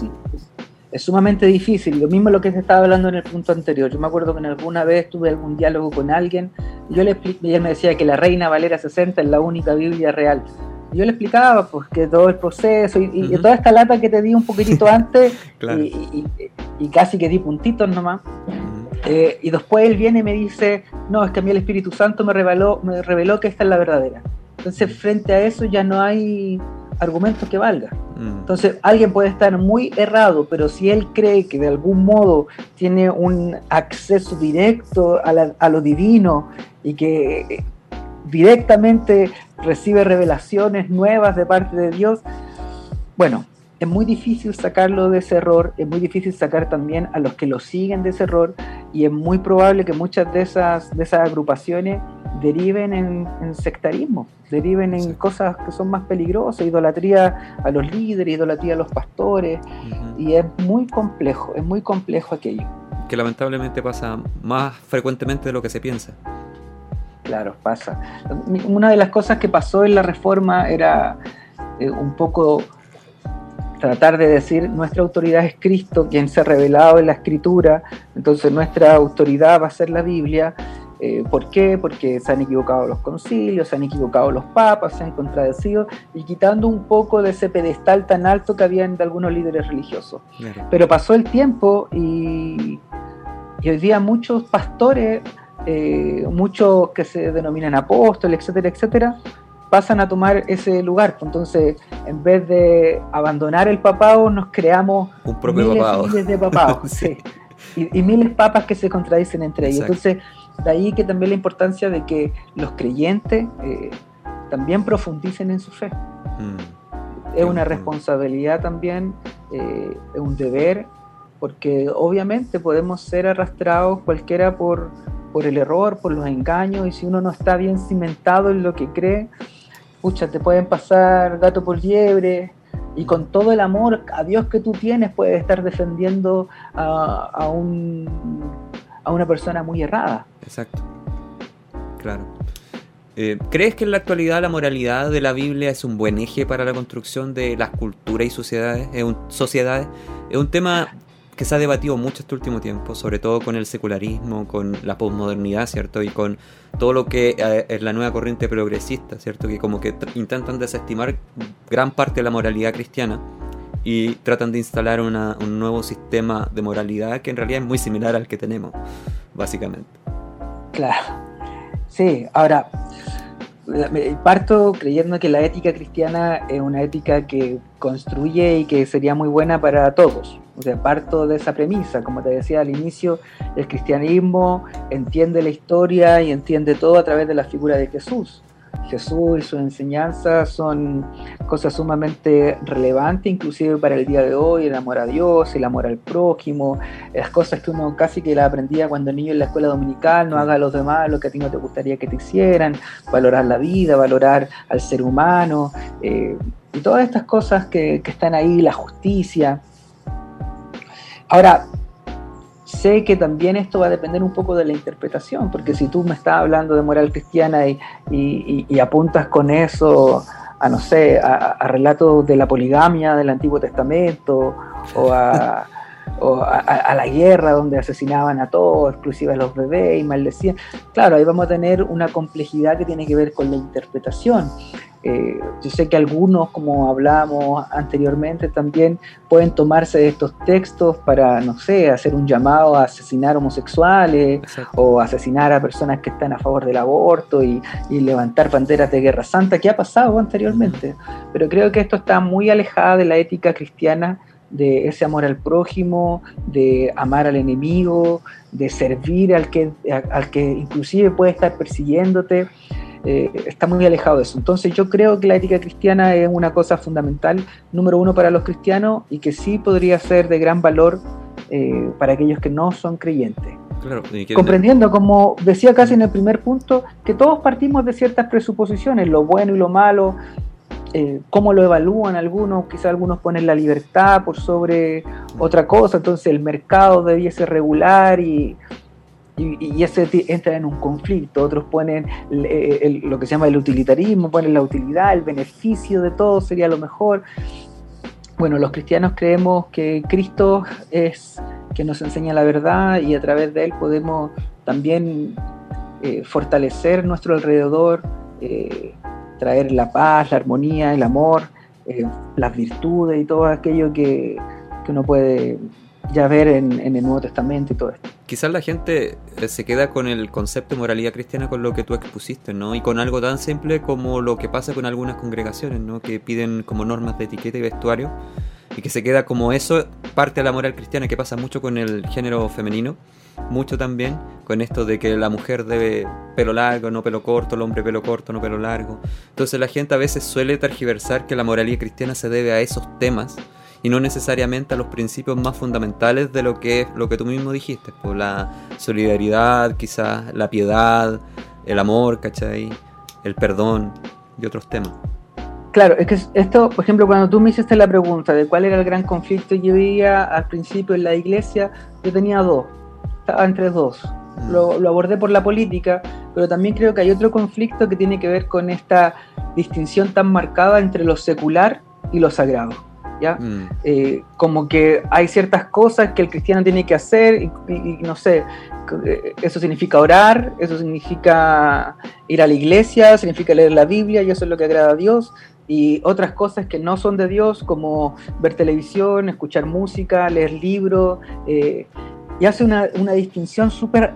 Es sumamente difícil, lo mismo lo que se estaba hablando en el punto anterior. Yo me acuerdo que en alguna vez tuve algún diálogo con alguien y yo le y él me decía que la Reina Valera 60 es la única Biblia real yo le explicaba pues que todo el proceso y, toda esta lata que te di un poquitito antes y, casi que di puntitos nomás. Eh, y después él viene y me dice, no, es que a mí el Espíritu Santo me reveló, me reveló que esta es la verdadera. Entonces frente a eso ya no hay argumentos que valga. Mm. Entonces alguien puede estar muy errado, pero si él cree que de algún modo tiene un acceso directo a, a lo divino y que directamente recibe revelaciones nuevas de parte de Dios. Bueno, es muy difícil sacarlo de ese error, es muy difícil sacar también a los que lo siguen de ese error y es muy probable que muchas de esas, de esas agrupaciones deriven en, sectarismo, deriven en cosas que son más peligrosas, idolatría a los líderes, idolatría a los pastores, y es muy complejo, es muy complejo aquello. Que lamentablemente pasa más frecuentemente de lo que se piensa. Claro, pasa. Una de las cosas que pasó en la reforma era eh, un poco tratar de decir nuestra autoridad es Cristo, quien se ha revelado en la escritura, entonces nuestra autoridad va a ser la Biblia. Eh, ¿Por qué? Porque se han equivocado los concilios, se han equivocado los papas, se han contradecido y quitando un poco de ese pedestal tan alto que había de algunos líderes religiosos. Pero pasó el tiempo y, y hoy día muchos pastores eh, muchos que se denominan apóstoles, etcétera, etcétera, pasan a tomar ese lugar. Entonces, en vez de abandonar el papado, nos creamos un propio miles, de papados. y, miles de papas que se contradicen entre ellos. Entonces, de ahí que también la importancia de que los creyentes eh, también profundicen en su fe. Mm. Es una responsabilidad también, eh, es un deber, porque obviamente podemos ser arrastrados cualquiera por por el error, por los engaños, y si uno no está bien cimentado en lo que cree, pucha, te pueden pasar gato por liebre, y con todo el amor a Dios que tú tienes, puedes estar defendiendo a, a, un, a una persona muy errada. Exacto. Claro. Eh, ¿Crees que en la actualidad la moralidad de la Biblia es un buen eje para la construcción de las culturas y sociedades? Es un, sociedades? Es un tema que se ha debatido mucho este último tiempo, sobre todo con el secularismo, con la posmodernidad, ¿cierto? Y con todo lo que eh, es la nueva corriente progresista, ¿cierto? Que como que intentan desestimar gran parte de la moralidad cristiana y tratan de instalar un nuevo sistema de moralidad que en realidad es muy similar al que tenemos, básicamente. Claro. Sí, ahora, Parto creyendo que la ética cristiana es una ética que construye y que sería muy buena para todos. O sea, parto de esa premisa. Como te decía al inicio, el cristianismo entiende la historia y entiende todo a través de la figura de Jesús. Jesús y sus enseñanzas son cosas sumamente relevantes, inclusive para el día de hoy, el amor a Dios, el amor al prójimo, las cosas que uno casi que la aprendía cuando niño en la escuela dominical, no haga a los demás lo que a ti no te gustaría que te hicieran, valorar la vida, valorar al ser humano, eh, y todas estas cosas que, que están ahí, la justicia. Ahora, sé que también esto va a depender un poco de la interpretación, porque si tú me estás hablando de moral cristiana y, apuntas con eso a, no sé, a, relatos de la poligamia del Antiguo Testamento o a, la guerra donde asesinaban a todos, exclusive a los bebés y maldecían, claro, ahí vamos a tener una complejidad que tiene que ver con la interpretación. Eh, yo sé que algunos, como hablamos anteriormente, también pueden tomarse de estos textos para, no sé, hacer un llamado a asesinar homosexuales o asesinar a personas que están a favor del aborto y, levantar banderas de guerra santa, que ha pasado anteriormente. Pero creo que esto está muy alejado de la ética cristiana de ese amor al prójimo, de amar al enemigo, de servir al que, al que inclusive puede estar persiguiéndote. Eh, está muy alejado de eso. Entonces yo creo que la ética cristiana es una cosa fundamental, número uno para los cristianos y que sí podría ser de gran valor eh, para aquellos que no son creyentes. Comprendiendo, como decía casi en el primer punto, que todos partimos de ciertas presuposiciones, lo bueno y lo malo, eh, cómo lo evalúan algunos, quizás algunos ponen la libertad por sobre otra cosa, entonces el mercado debiese regular y, y, ese entra en un conflicto. Otros ponen lo que se llama el utilitarismo, ponen la utilidad, el beneficio de todo sería lo mejor. Bueno, los cristianos creemos que Cristo es que nos enseña la verdad y a través de él podemos también eh, fortalecer nuestro alrededor, eh, traer la paz, la armonía, el amor, eh, las virtudes y todo aquello que, que uno puede ya ver en, el Nuevo Testamento y todo esto. Quizás la gente eh, se queda con el concepto de moralidad cristiana con lo que tú expusiste, ¿no? Y con algo tan simple como lo que pasa con algunas congregaciones, ¿no? Que piden como normas de etiqueta y vestuario y que se queda como eso parte de la moral cristiana que pasa mucho con el género femenino, mucho también con esto de que la mujer debe pelo largo, no pelo corto, el hombre pelo corto, no pelo largo. Entonces la gente a veces suele tergiversar que la moralidad cristiana se debe a esos temas y no necesariamente a los principios más fundamentales de lo que es lo que tú mismo dijiste, por pues, la solidaridad, quizás la piedad, el amor, ¿cachai? El perdón y otros temas. Claro, es que esto, por ejemplo, cuando tú me hiciste la pregunta de cuál era el gran conflicto que yo veía al principio en la iglesia, yo tenía dos, estaba entre dos. Mm. Lo, lo, abordé por la política, pero también creo que hay otro conflicto que tiene que ver con esta distinción tan marcada entre lo secular y lo sagrado. ¿Ya? Mm. Eh, como que hay ciertas cosas que el cristiano tiene que hacer y, no sé, eh, eso significa orar, eso significa ir a la iglesia, significa leer la Biblia y eso es lo que agrada a Dios. Y otras cosas que no son de Dios, como ver televisión, escuchar música, leer libros, eh, y hace una, una distinción súper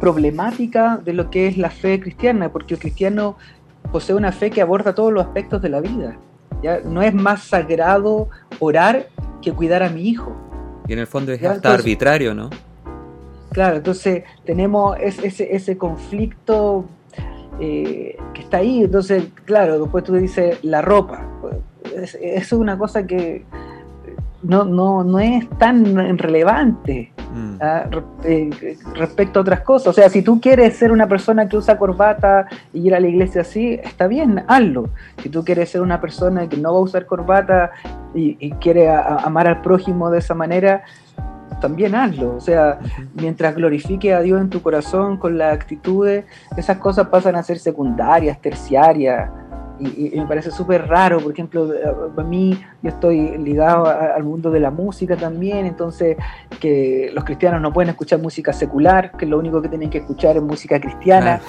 problemática de lo que es la fe cristiana, porque el cristiano posee una fe que aborda todos los aspectos de la vida. No es más sagrado orar que cuidar a mi hijo. Y en el fondo es hasta arbitrario, ¿no? Claro, entonces tenemos ese, ese conflicto eh, que está ahí. Entonces, claro, después tú dices la ropa. Eso es una cosa que no, no, no es tan relevante. Mm. ¿ah? Eh, respecto a otras cosas. O sea, si tú quieres ser una persona que usa corbata y ir a la iglesia así, está bien, hazlo. Si tú quieres ser una persona que no va a usar corbata y, quiere amar al prójimo de esa manera, también hazlo. O sea, mientras glorifique a Dios en tu corazón con las actitudes, esas cosas pasan a ser secundarias, terciarias. Y, me parece súper raro, por ejemplo, a mí yo estoy ligado al mundo de la música también, entonces que los cristianos no pueden escuchar música secular, que lo único que tienen que escuchar es música cristiana.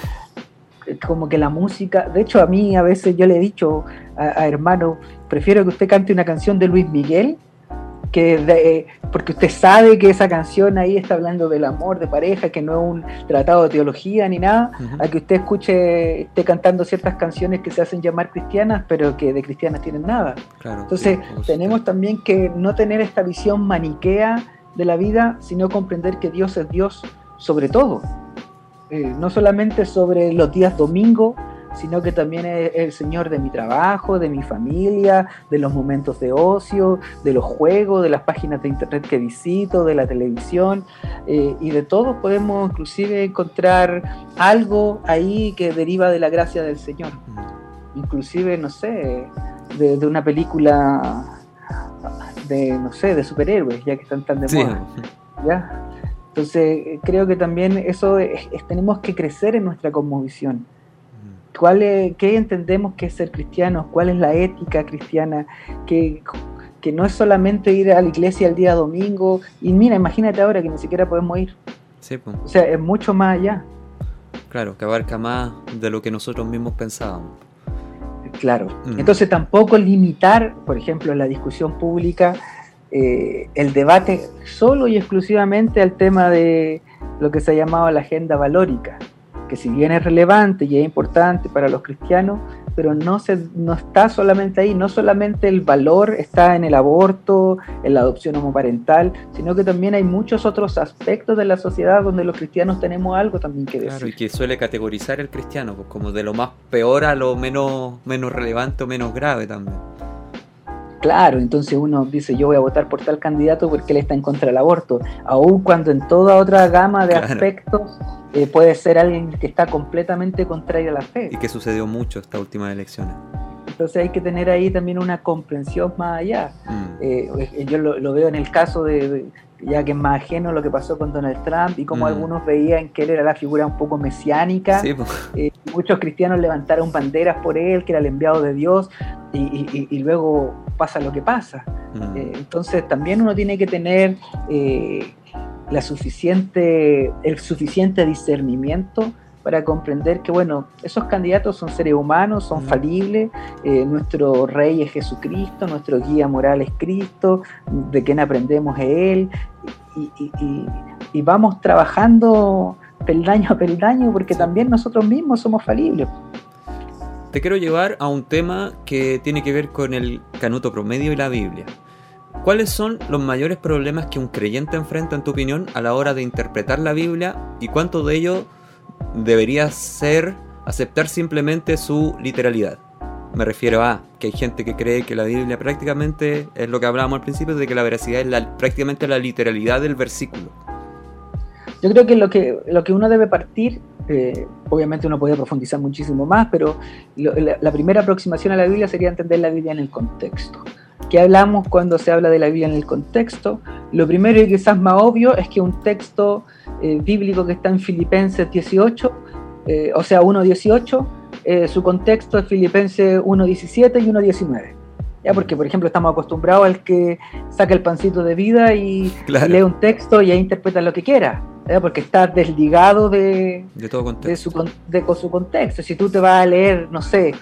Como que la música, de hecho a mí a veces yo le he dicho a, hermano, prefiero que usted cante una canción de Luis Miguel que de- porque usted sabe que esa canción ahí está hablando del amor de pareja, que no es un tratado de teología ni nada, a que usted escuche, esté cantando ciertas canciones que se hacen llamar cristianas, pero que de cristianas tienen nada. Claro. Entonces, sí, tenemos también que no tener esta visión maniquea de la vida, sino comprender que Dios es Dios sobre todo. Eh, no solamente sobre los días domingo, sino que también es el Señor de mi trabajo, de mi familia, de los momentos de ocio, de los juegos, de las páginas de internet que visito, de la televisión, eh, y de todo podemos inclusive encontrar algo ahí que deriva de la gracia del Señor. Inclusive, no sé, de, de una película de, no sé, de superhéroes, ya que están tan de Sí. moda. ¿ya? Entonces, creo que también eso es- es- tenemos que crecer en nuestra cosmovisión. ¿Cuál es- ¿Qué entendemos que es ser cristianos? ¿Cuál es la ética cristiana? Que, que no es solamente ir a la iglesia el día domingo. Y mira, imagínate ahora que ni siquiera podemos ir. Sí, pues, O sea, es mucho más allá. claro, que abarca más de lo que nosotros mismos pensábamos. Claro. Mm. Entonces tampoco limitar, por ejemplo, en la discusión pública, eh, el debate solo y exclusivamente al tema de lo que se ha llamado la agenda valórica, que si bien es relevante y es importante para los cristianos, pero no, se, no está solamente ahí, no solamente el valor está en el aborto, en la adopción homoparental, sino que también hay muchos otros aspectos de la sociedad donde los cristianos tenemos algo también que decir. Claro, y que suele categorizar el cristiano, pues, como de lo más peor a lo menos, menos relevante o menos grave también. Claro, entonces uno dice yo voy a votar por tal candidato porque él está en contra del aborto, aun cuando en toda otra gama de Claro. aspectos eh, puede ser alguien que está completamente contrario a la fe. Y que sucedió mucho estas últimas elecciones. Entonces hay que tener ahí también una comprensión más allá. Mm. Eh, yo lo, lo veo en el caso de, de- ya que es más ajeno lo que pasó con Donald Trump y como Mm. algunos veían que él era la figura un poco mesiánica. Sí, pues, Eh, muchos cristianos levantaron banderas por él, que era el enviado de Dios, y, y- y- y luego pasa lo que pasa. mm. Eh, entonces también uno tiene que tener eh, la suficiente, el suficiente discernimiento para comprender que, bueno, esos candidatos son seres humanos, son falibles, eh, nuestro rey es Jesucristo, nuestro guía moral es Cristo, de quien aprendemos es Él, y, y- y- y vamos trabajando peldaño a peldaño porque también nosotros mismos somos falibles. Te quiero llevar a un tema que tiene que ver con el canuto promedio y la Biblia. ¿Cuáles son los mayores problemas que un creyente enfrenta, en tu opinión, a la hora de interpretar la Biblia y cuánto de ello debería ser aceptar simplemente su literalidad? Me refiero a que hay gente que cree que la Biblia prácticamente es lo que hablábamos al principio, de que la veracidad es la- prácticamente la literalidad del versículo. Yo creo que lo que, lo que uno debe partir, eh, obviamente uno puede profundizar muchísimo más, pero lo- la, la primera aproximación a la Biblia sería entender la Biblia en el contexto. ¿Qué hablamos cuando se habla de la Biblia en el contexto? Lo primero y quizás más obvio es que un texto eh, bíblico que está en Filipenses 18, eh, o sea 1.18, eh, su contexto es Filipenses 1.17 y 1.19. ¿Ya? Porque, por ejemplo, estamos acostumbrados al que saca el pancito de vida y, Claro. lee un texto y ahí interpreta lo que quiera, ¿ya? porque está desligado de, De todo contexto. de su, con- de con su contexto. Si tú te vas a leer, no sé,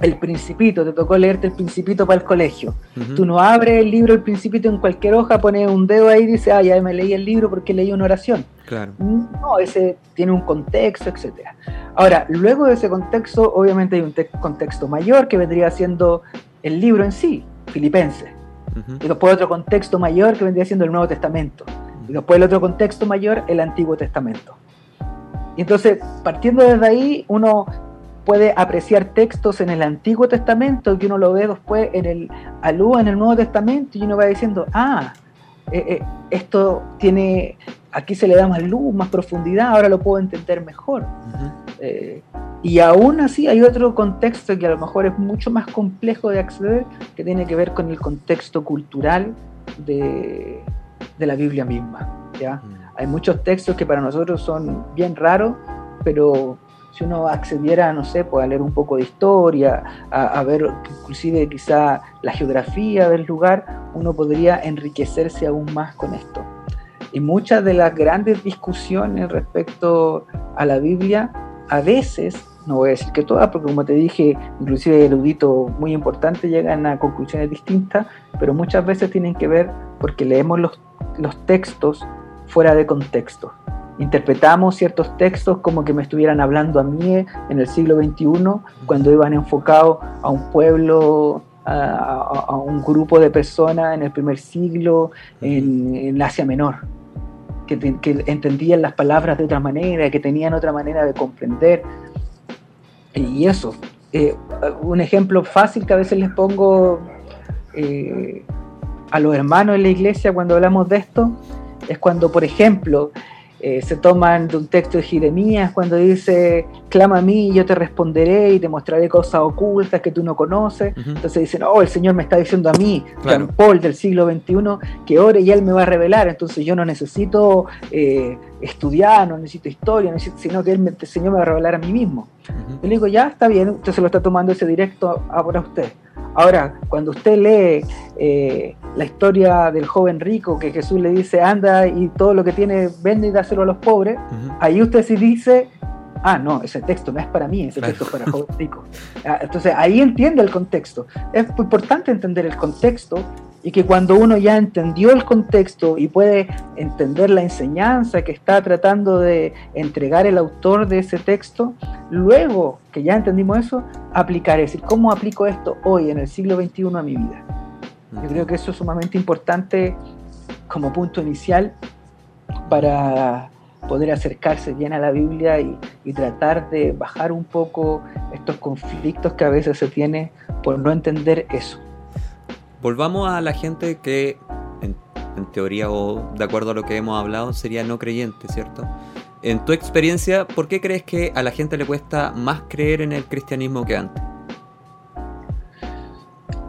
El Principito, te tocó leerte El Principito para el colegio. Ujú. Tú no abres el libro El Principito en cualquier hoja, pones un dedo ahí y dices, ah, ya me leí el libro porque leí una oración. Claro. No, ese tiene un contexto, etcétera. Ahora, luego de ese contexto, obviamente hay un te- contexto mayor que vendría siendo el libro en sí, Filipenses. Y después otro contexto mayor que vendría siendo el Nuevo Testamento. Y después el otro contexto mayor, el Antiguo Testamento. Y entonces, partiendo desde ahí, uno puede apreciar textos en el Antiguo Testamento que uno lo ve después en el alúa en el Nuevo Testamento y uno va diciendo, ah, eh, eh, esto tiene, aquí se le da más luz, más profundidad, ahora lo puedo entender mejor. Eh, y aún así hay otro contexto que a lo mejor es mucho más complejo de acceder, que tiene que ver con el contexto cultural de, de la Biblia misma. ¿ya? Mm. Hay muchos textos que para nosotros son bien raros, pero si uno accediera, no sé, pues a leer un poco de historia, a, a ver inclusive quizá la geografía del lugar, uno podría enriquecerse aún más con esto. Y muchas de las grandes discusiones respecto a la Biblia a veces no voy a decir que todas, porque como te dije, inclusive eruditos muy importantes llegan a conclusiones distintas, pero muchas veces tienen que ver porque leemos los, los textos fuera de contexto. Interpretamos ciertos textos como que me estuvieran hablando a mí en el siglo XXI, cuando iban enfocados a un pueblo a, un grupo de personas en el primer siglo en, Asia Menor, que, entendían las palabras de otra manera, que tenían otra manera de comprender. Y eso, eh, un ejemplo fácil que a veces les pongo eh, a los hermanos en la iglesia cuando hablamos de esto, es cuando, por ejemplo, eh, se toman de un texto de Jeremías cuando dice, clama a mí y yo te responderé y te mostraré cosas ocultas que tú no conoces. Entonces dicen, oh, el Señor me está diciendo a mí, Jean Paul del siglo XXI, que ore y Él me va a revelar. Entonces yo no necesito eh, estudiar, no necesito historia, sino que el Señor me va a revelar a mí mismo. Yo le digo, ya está bien, usted se lo está tomando ese directo ahora usted. Ahora, cuando usted lee eh, la historia del joven rico, que Jesús le dice, anda y todo lo que tiene, vende y dáselo a los pobres, ahí usted sí dice, ah, no, ese texto no es para mí, ese texto es para el joven rico. Ah, entonces ahí entiende el contexto. Es importante entender el contexto y que cuando uno ya entendió el contexto y puede entender la enseñanza que está tratando de entregar el autor de ese texto, luego que ya entendimos eso, aplicar, es decir, ¿cómo aplico esto hoy en el siglo XXI a mi vida? Yo creo que eso es sumamente importante como punto inicial para poder acercarse bien a la Biblia y, y, tratar de bajar un poco estos conflictos que a veces se tiene por no entender eso. Volvamos a la gente que, en, teoría o de acuerdo a lo que hemos hablado, sería no creyente, ¿cierto? En tu experiencia, ¿por qué crees que a la gente le cuesta más creer en el cristianismo que antes?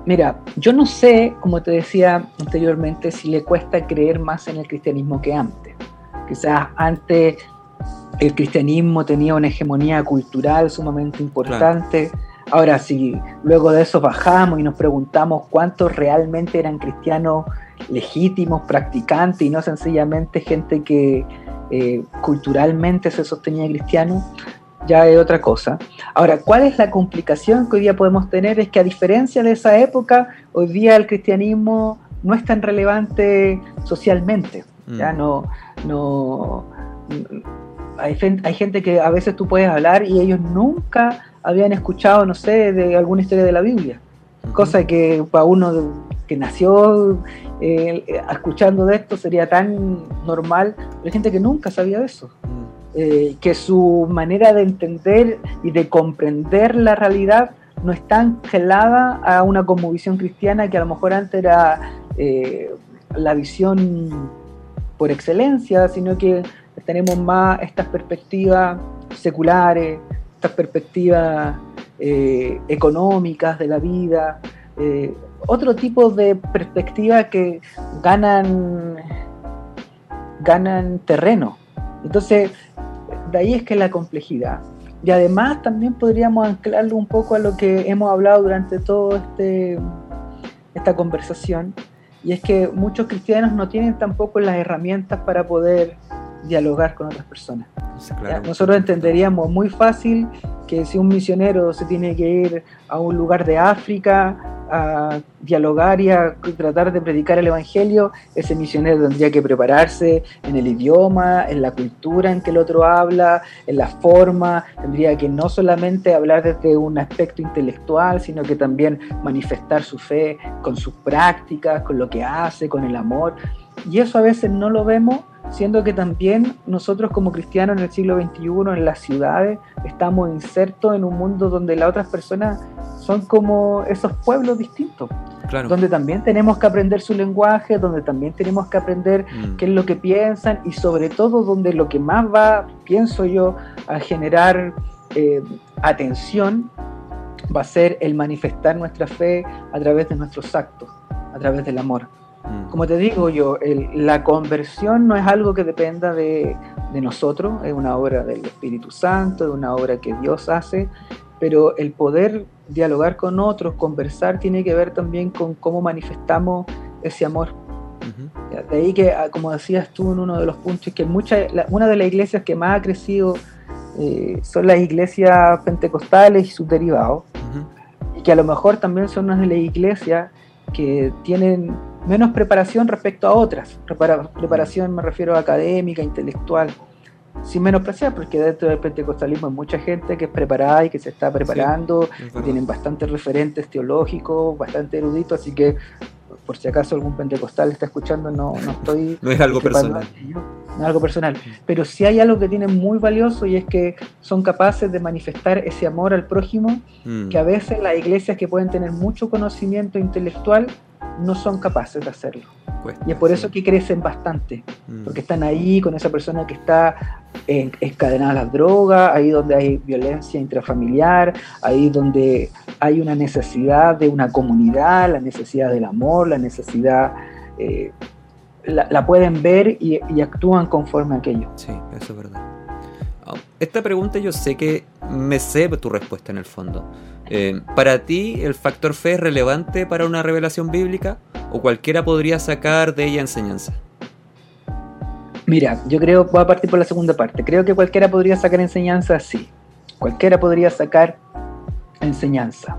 Mira, yo no sé, como te decía anteriormente, si le cuesta creer más en el cristianismo que antes. Quizás antes el cristianismo tenía una hegemonía cultural sumamente importante. Ahora, si luego de eso bajamos y nos preguntamos cuántos realmente eran cristianos legítimos, practicantes y no sencillamente gente que eh, culturalmente se sostenía cristiano, ya es otra cosa. Ahora, ¿cuál es la complicación que hoy día podemos tener? Es que a diferencia de esa época, hoy día el cristianismo no es tan relevante socialmente. Ya mm. no, no, hay, hay gente que a veces tú puedes hablar y ellos nunca habían escuchado, no sé, de alguna historia de la Biblia. Cosa que para uno que nació eh, escuchando de esto sería tan normal, pero hay gente que nunca sabía de eso. Eh, que su manera de entender y de comprender la realidad no está angelada a una visión cristiana que a lo mejor antes era eh, la visión por excelencia, sino que tenemos más estas perspectivas seculares, perspectivas eh, económicas de la vida, eh, otro tipo de perspectivas que ganan, ganan terreno. Entonces, de ahí es que la complejidad. Y además también podríamos anclarlo un poco a lo que hemos hablado durante toda este, esta conversación, y es que muchos cristianos no tienen tampoco las herramientas para poder dialogar con otras personas. Nosotros entenderíamos muy fácil que si un misionero se tiene que ir a un lugar de África a dialogar y a tratar de predicar el Evangelio, ese misionero tendría que prepararse en el idioma, en la cultura en que el otro habla, en la forma, tendría que no solamente hablar desde un aspecto intelectual, sino que también manifestar su fe con sus prácticas, con lo que hace, con el amor. Y eso a veces no lo vemos siendo que también nosotros como cristianos en el siglo XXI, en las ciudades, estamos insertos en un mundo donde las otras personas son como esos pueblos distintos, donde también tenemos que aprender su lenguaje, donde también tenemos que aprender mm. qué es lo que piensan y sobre todo donde lo que más va, pienso yo, a generar eh, atención va a ser el manifestar nuestra fe a través de nuestros actos, a través del amor. Mm. Como te digo yo, la conversión no es algo que dependa de, nosotros, es una obra del Espíritu Santo, es una obra que Dios hace, pero el poder dialogar con otros, conversar, tiene que ver también con cómo manifestamos ese amor. De ahí que, ah, como decías tú en uno de los puntos, que mucha, una de las iglesias que más ha crecido eh, son las iglesias pentecostales y sus derivados, y que a lo mejor también son unas de las iglesias que tienen menos preparación respecto a otras. preparación me refiero a académica, intelectual, sin menospreciar, porque dentro del pentecostalismo hay mucha gente que es preparada y que se está preparando, y tienen bastantes referentes teológicos, bastante eruditos, así que por si acaso algún pentecostal está escuchando, no, no estoy... no es algo personal. no es algo personal. Pero sí hay algo que tienen muy valioso y es que son capaces de manifestar ese amor al prójimo, mm. que a veces las iglesias que pueden tener mucho conocimiento intelectual no son capaces de hacerlo. y es por eso que crecen bastante, mm. porque están ahí con esa persona que está encadenada a las drogas, ahí donde hay violencia intrafamiliar, ahí donde hay una necesidad de una comunidad, la necesidad del amor, la necesidad, eh, la, pueden ver y, actúan conforme a aquello. Sí, eso es verdad. Esta pregunta yo sé que me sé tu respuesta en el fondo. Eh, ¿Para ti el factor fe es relevante para una revelación bíblica o cualquiera podría sacar de ella enseñanza? Mira, yo creo, voy a partir por la segunda parte. Creo que cualquiera podría sacar enseñanza, sí. Cualquiera podría sacar enseñanza.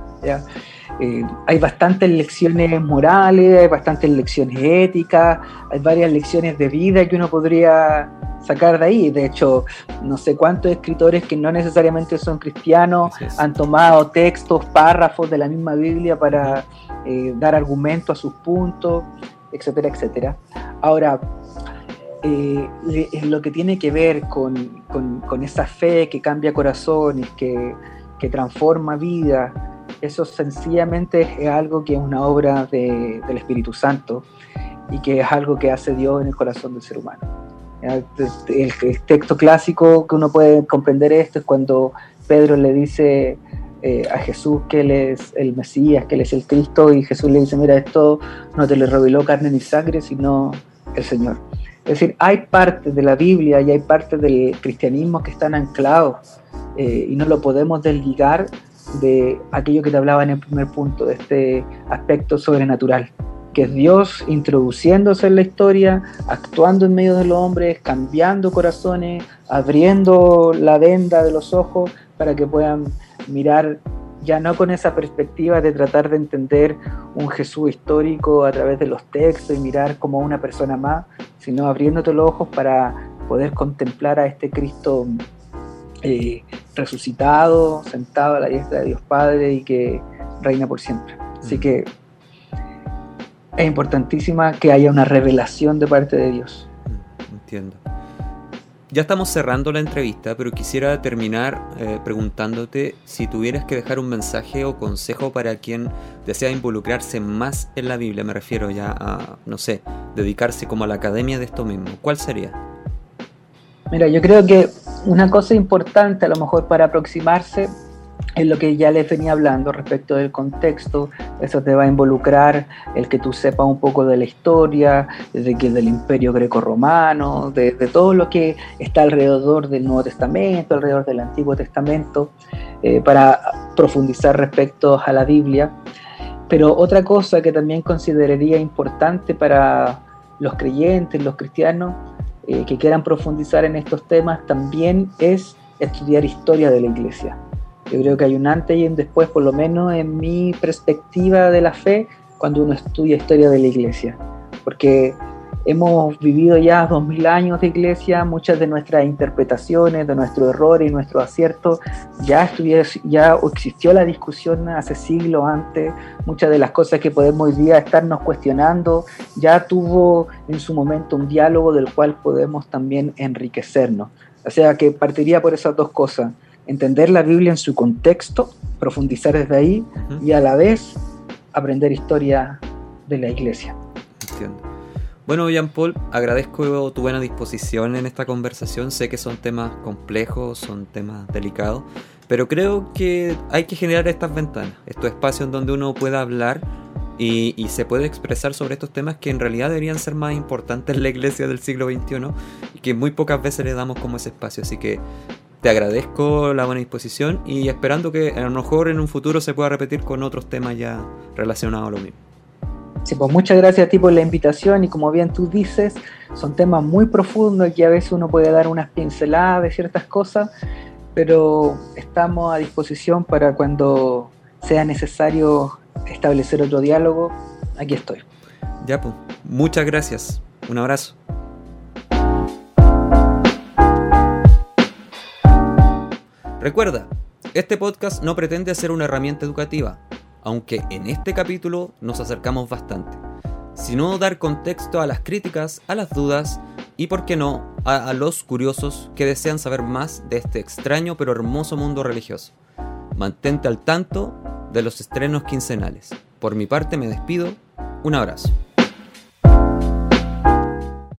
Eh, hay bastantes lecciones morales, hay bastantes lecciones éticas, hay varias lecciones de vida que uno podría sacar de ahí. De hecho, no sé cuántos escritores que no necesariamente son cristianos han tomado textos, párrafos de la misma Biblia para eh, dar argumento a sus puntos, etcétera, etcétera. Ahora, eh, lo que tiene que ver con, esa fe que cambia corazones, que, que transforma vida, eso sencillamente es algo que es una obra del Espíritu Santo y que es algo que hace Dios en el corazón del ser humano. El, texto clásico que uno puede comprender esto es cuando Pedro le dice eh, a Jesús que Él es el Mesías, que Él es el Cristo, y Jesús le dice, mira, esto no te lo reveló carne ni sangre, sino el Señor. Es decir, hay partes de la Biblia y hay partes del cristianismo que están anclados eh, y no lo podemos desligar de aquello que te hablaba en el primer punto, de este aspecto sobrenatural, que es Dios introduciéndose en la historia, actuando en medio de los hombres, cambiando corazones, abriendo la venda de los ojos para que puedan mirar ya no con esa perspectiva de tratar de entender un Jesús histórico a través de los textos y mirar como una persona más, sino abriéndote los ojos para poder contemplar a este Cristo eh, resucitado, sentado a la diestra de Dios Padre y que reina por siempre. Así mm. que es importantísima que haya una revelación de parte de Dios. Mm, entiendo. Ya estamos cerrando la entrevista, pero quisiera terminar eh, preguntándote si tuvieras que dejar un mensaje o consejo para quien desea involucrarse más en la Biblia, me refiero ya a, no sé, dedicarse como a la academia de esto mismo. ¿Cuál sería? Mira, yo creo que una cosa importante a lo mejor para aproximarse es lo que ya les venía hablando respecto del contexto, eso te va a involucrar el que tú sepas un poco de la historia, de que del imperio greco-romano, de, todo lo que está alrededor del Nuevo Testamento, alrededor del Antiguo Testamento, eh, para profundizar respecto a la Biblia. Pero otra cosa que también consideraría importante para los creyentes, los cristianos, eh, que quieran profundizar en estos temas, también es estudiar historia de la iglesia yo creo que hay un antes y un después, por lo menos en mi perspectiva de la fe, cuando uno estudia historia de la iglesia. Porque hemos vivido ya dos mil años de iglesia, muchas de nuestras interpretaciones, de nuestros errores y nuestros aciertos, ya, ya existió la discusión hace siglos antes, muchas de las cosas que podemos hoy día estarnos cuestionando, ya tuvo en su momento un diálogo del cual podemos también enriquecernos. O sea que partiría por esas dos cosas entender la Biblia en su contexto, profundizar desde ahí y a la vez aprender historia de la iglesia. Entiendo. Bueno, Jean Paul, agradezco tu buena disposición en esta conversación. Sé que son temas complejos, son temas delicados, pero creo que hay que generar estas ventanas, estos espacios en donde uno pueda hablar y, se puede expresar sobre estos temas que en realidad deberían ser más importantes en la iglesia del siglo XXI y que muy pocas veces le damos como ese espacio. Así que te agradezco la buena disposición y esperando que a lo mejor en un futuro se pueda repetir con otros temas ya relacionados a lo mismo. Sí, pues muchas gracias a ti por la invitación y como bien tú dices, son temas muy profundos y a veces uno puede dar unas pinceladas de ciertas cosas, pero estamos a disposición para cuando sea necesario establecer otro diálogo. Aquí estoy. Ya, pues. Muchas gracias. Un abrazo. Recuerda, este podcast no pretende ser una herramienta educativa, aunque en este capítulo nos acercamos bastante, sino dar contexto a las críticas, a las dudas y, por qué no, a, a los curiosos que desean saber más de este extraño pero hermoso mundo religioso. Mantente al tanto de los estrenos quincenales. Por mi parte me despido. Un abrazo.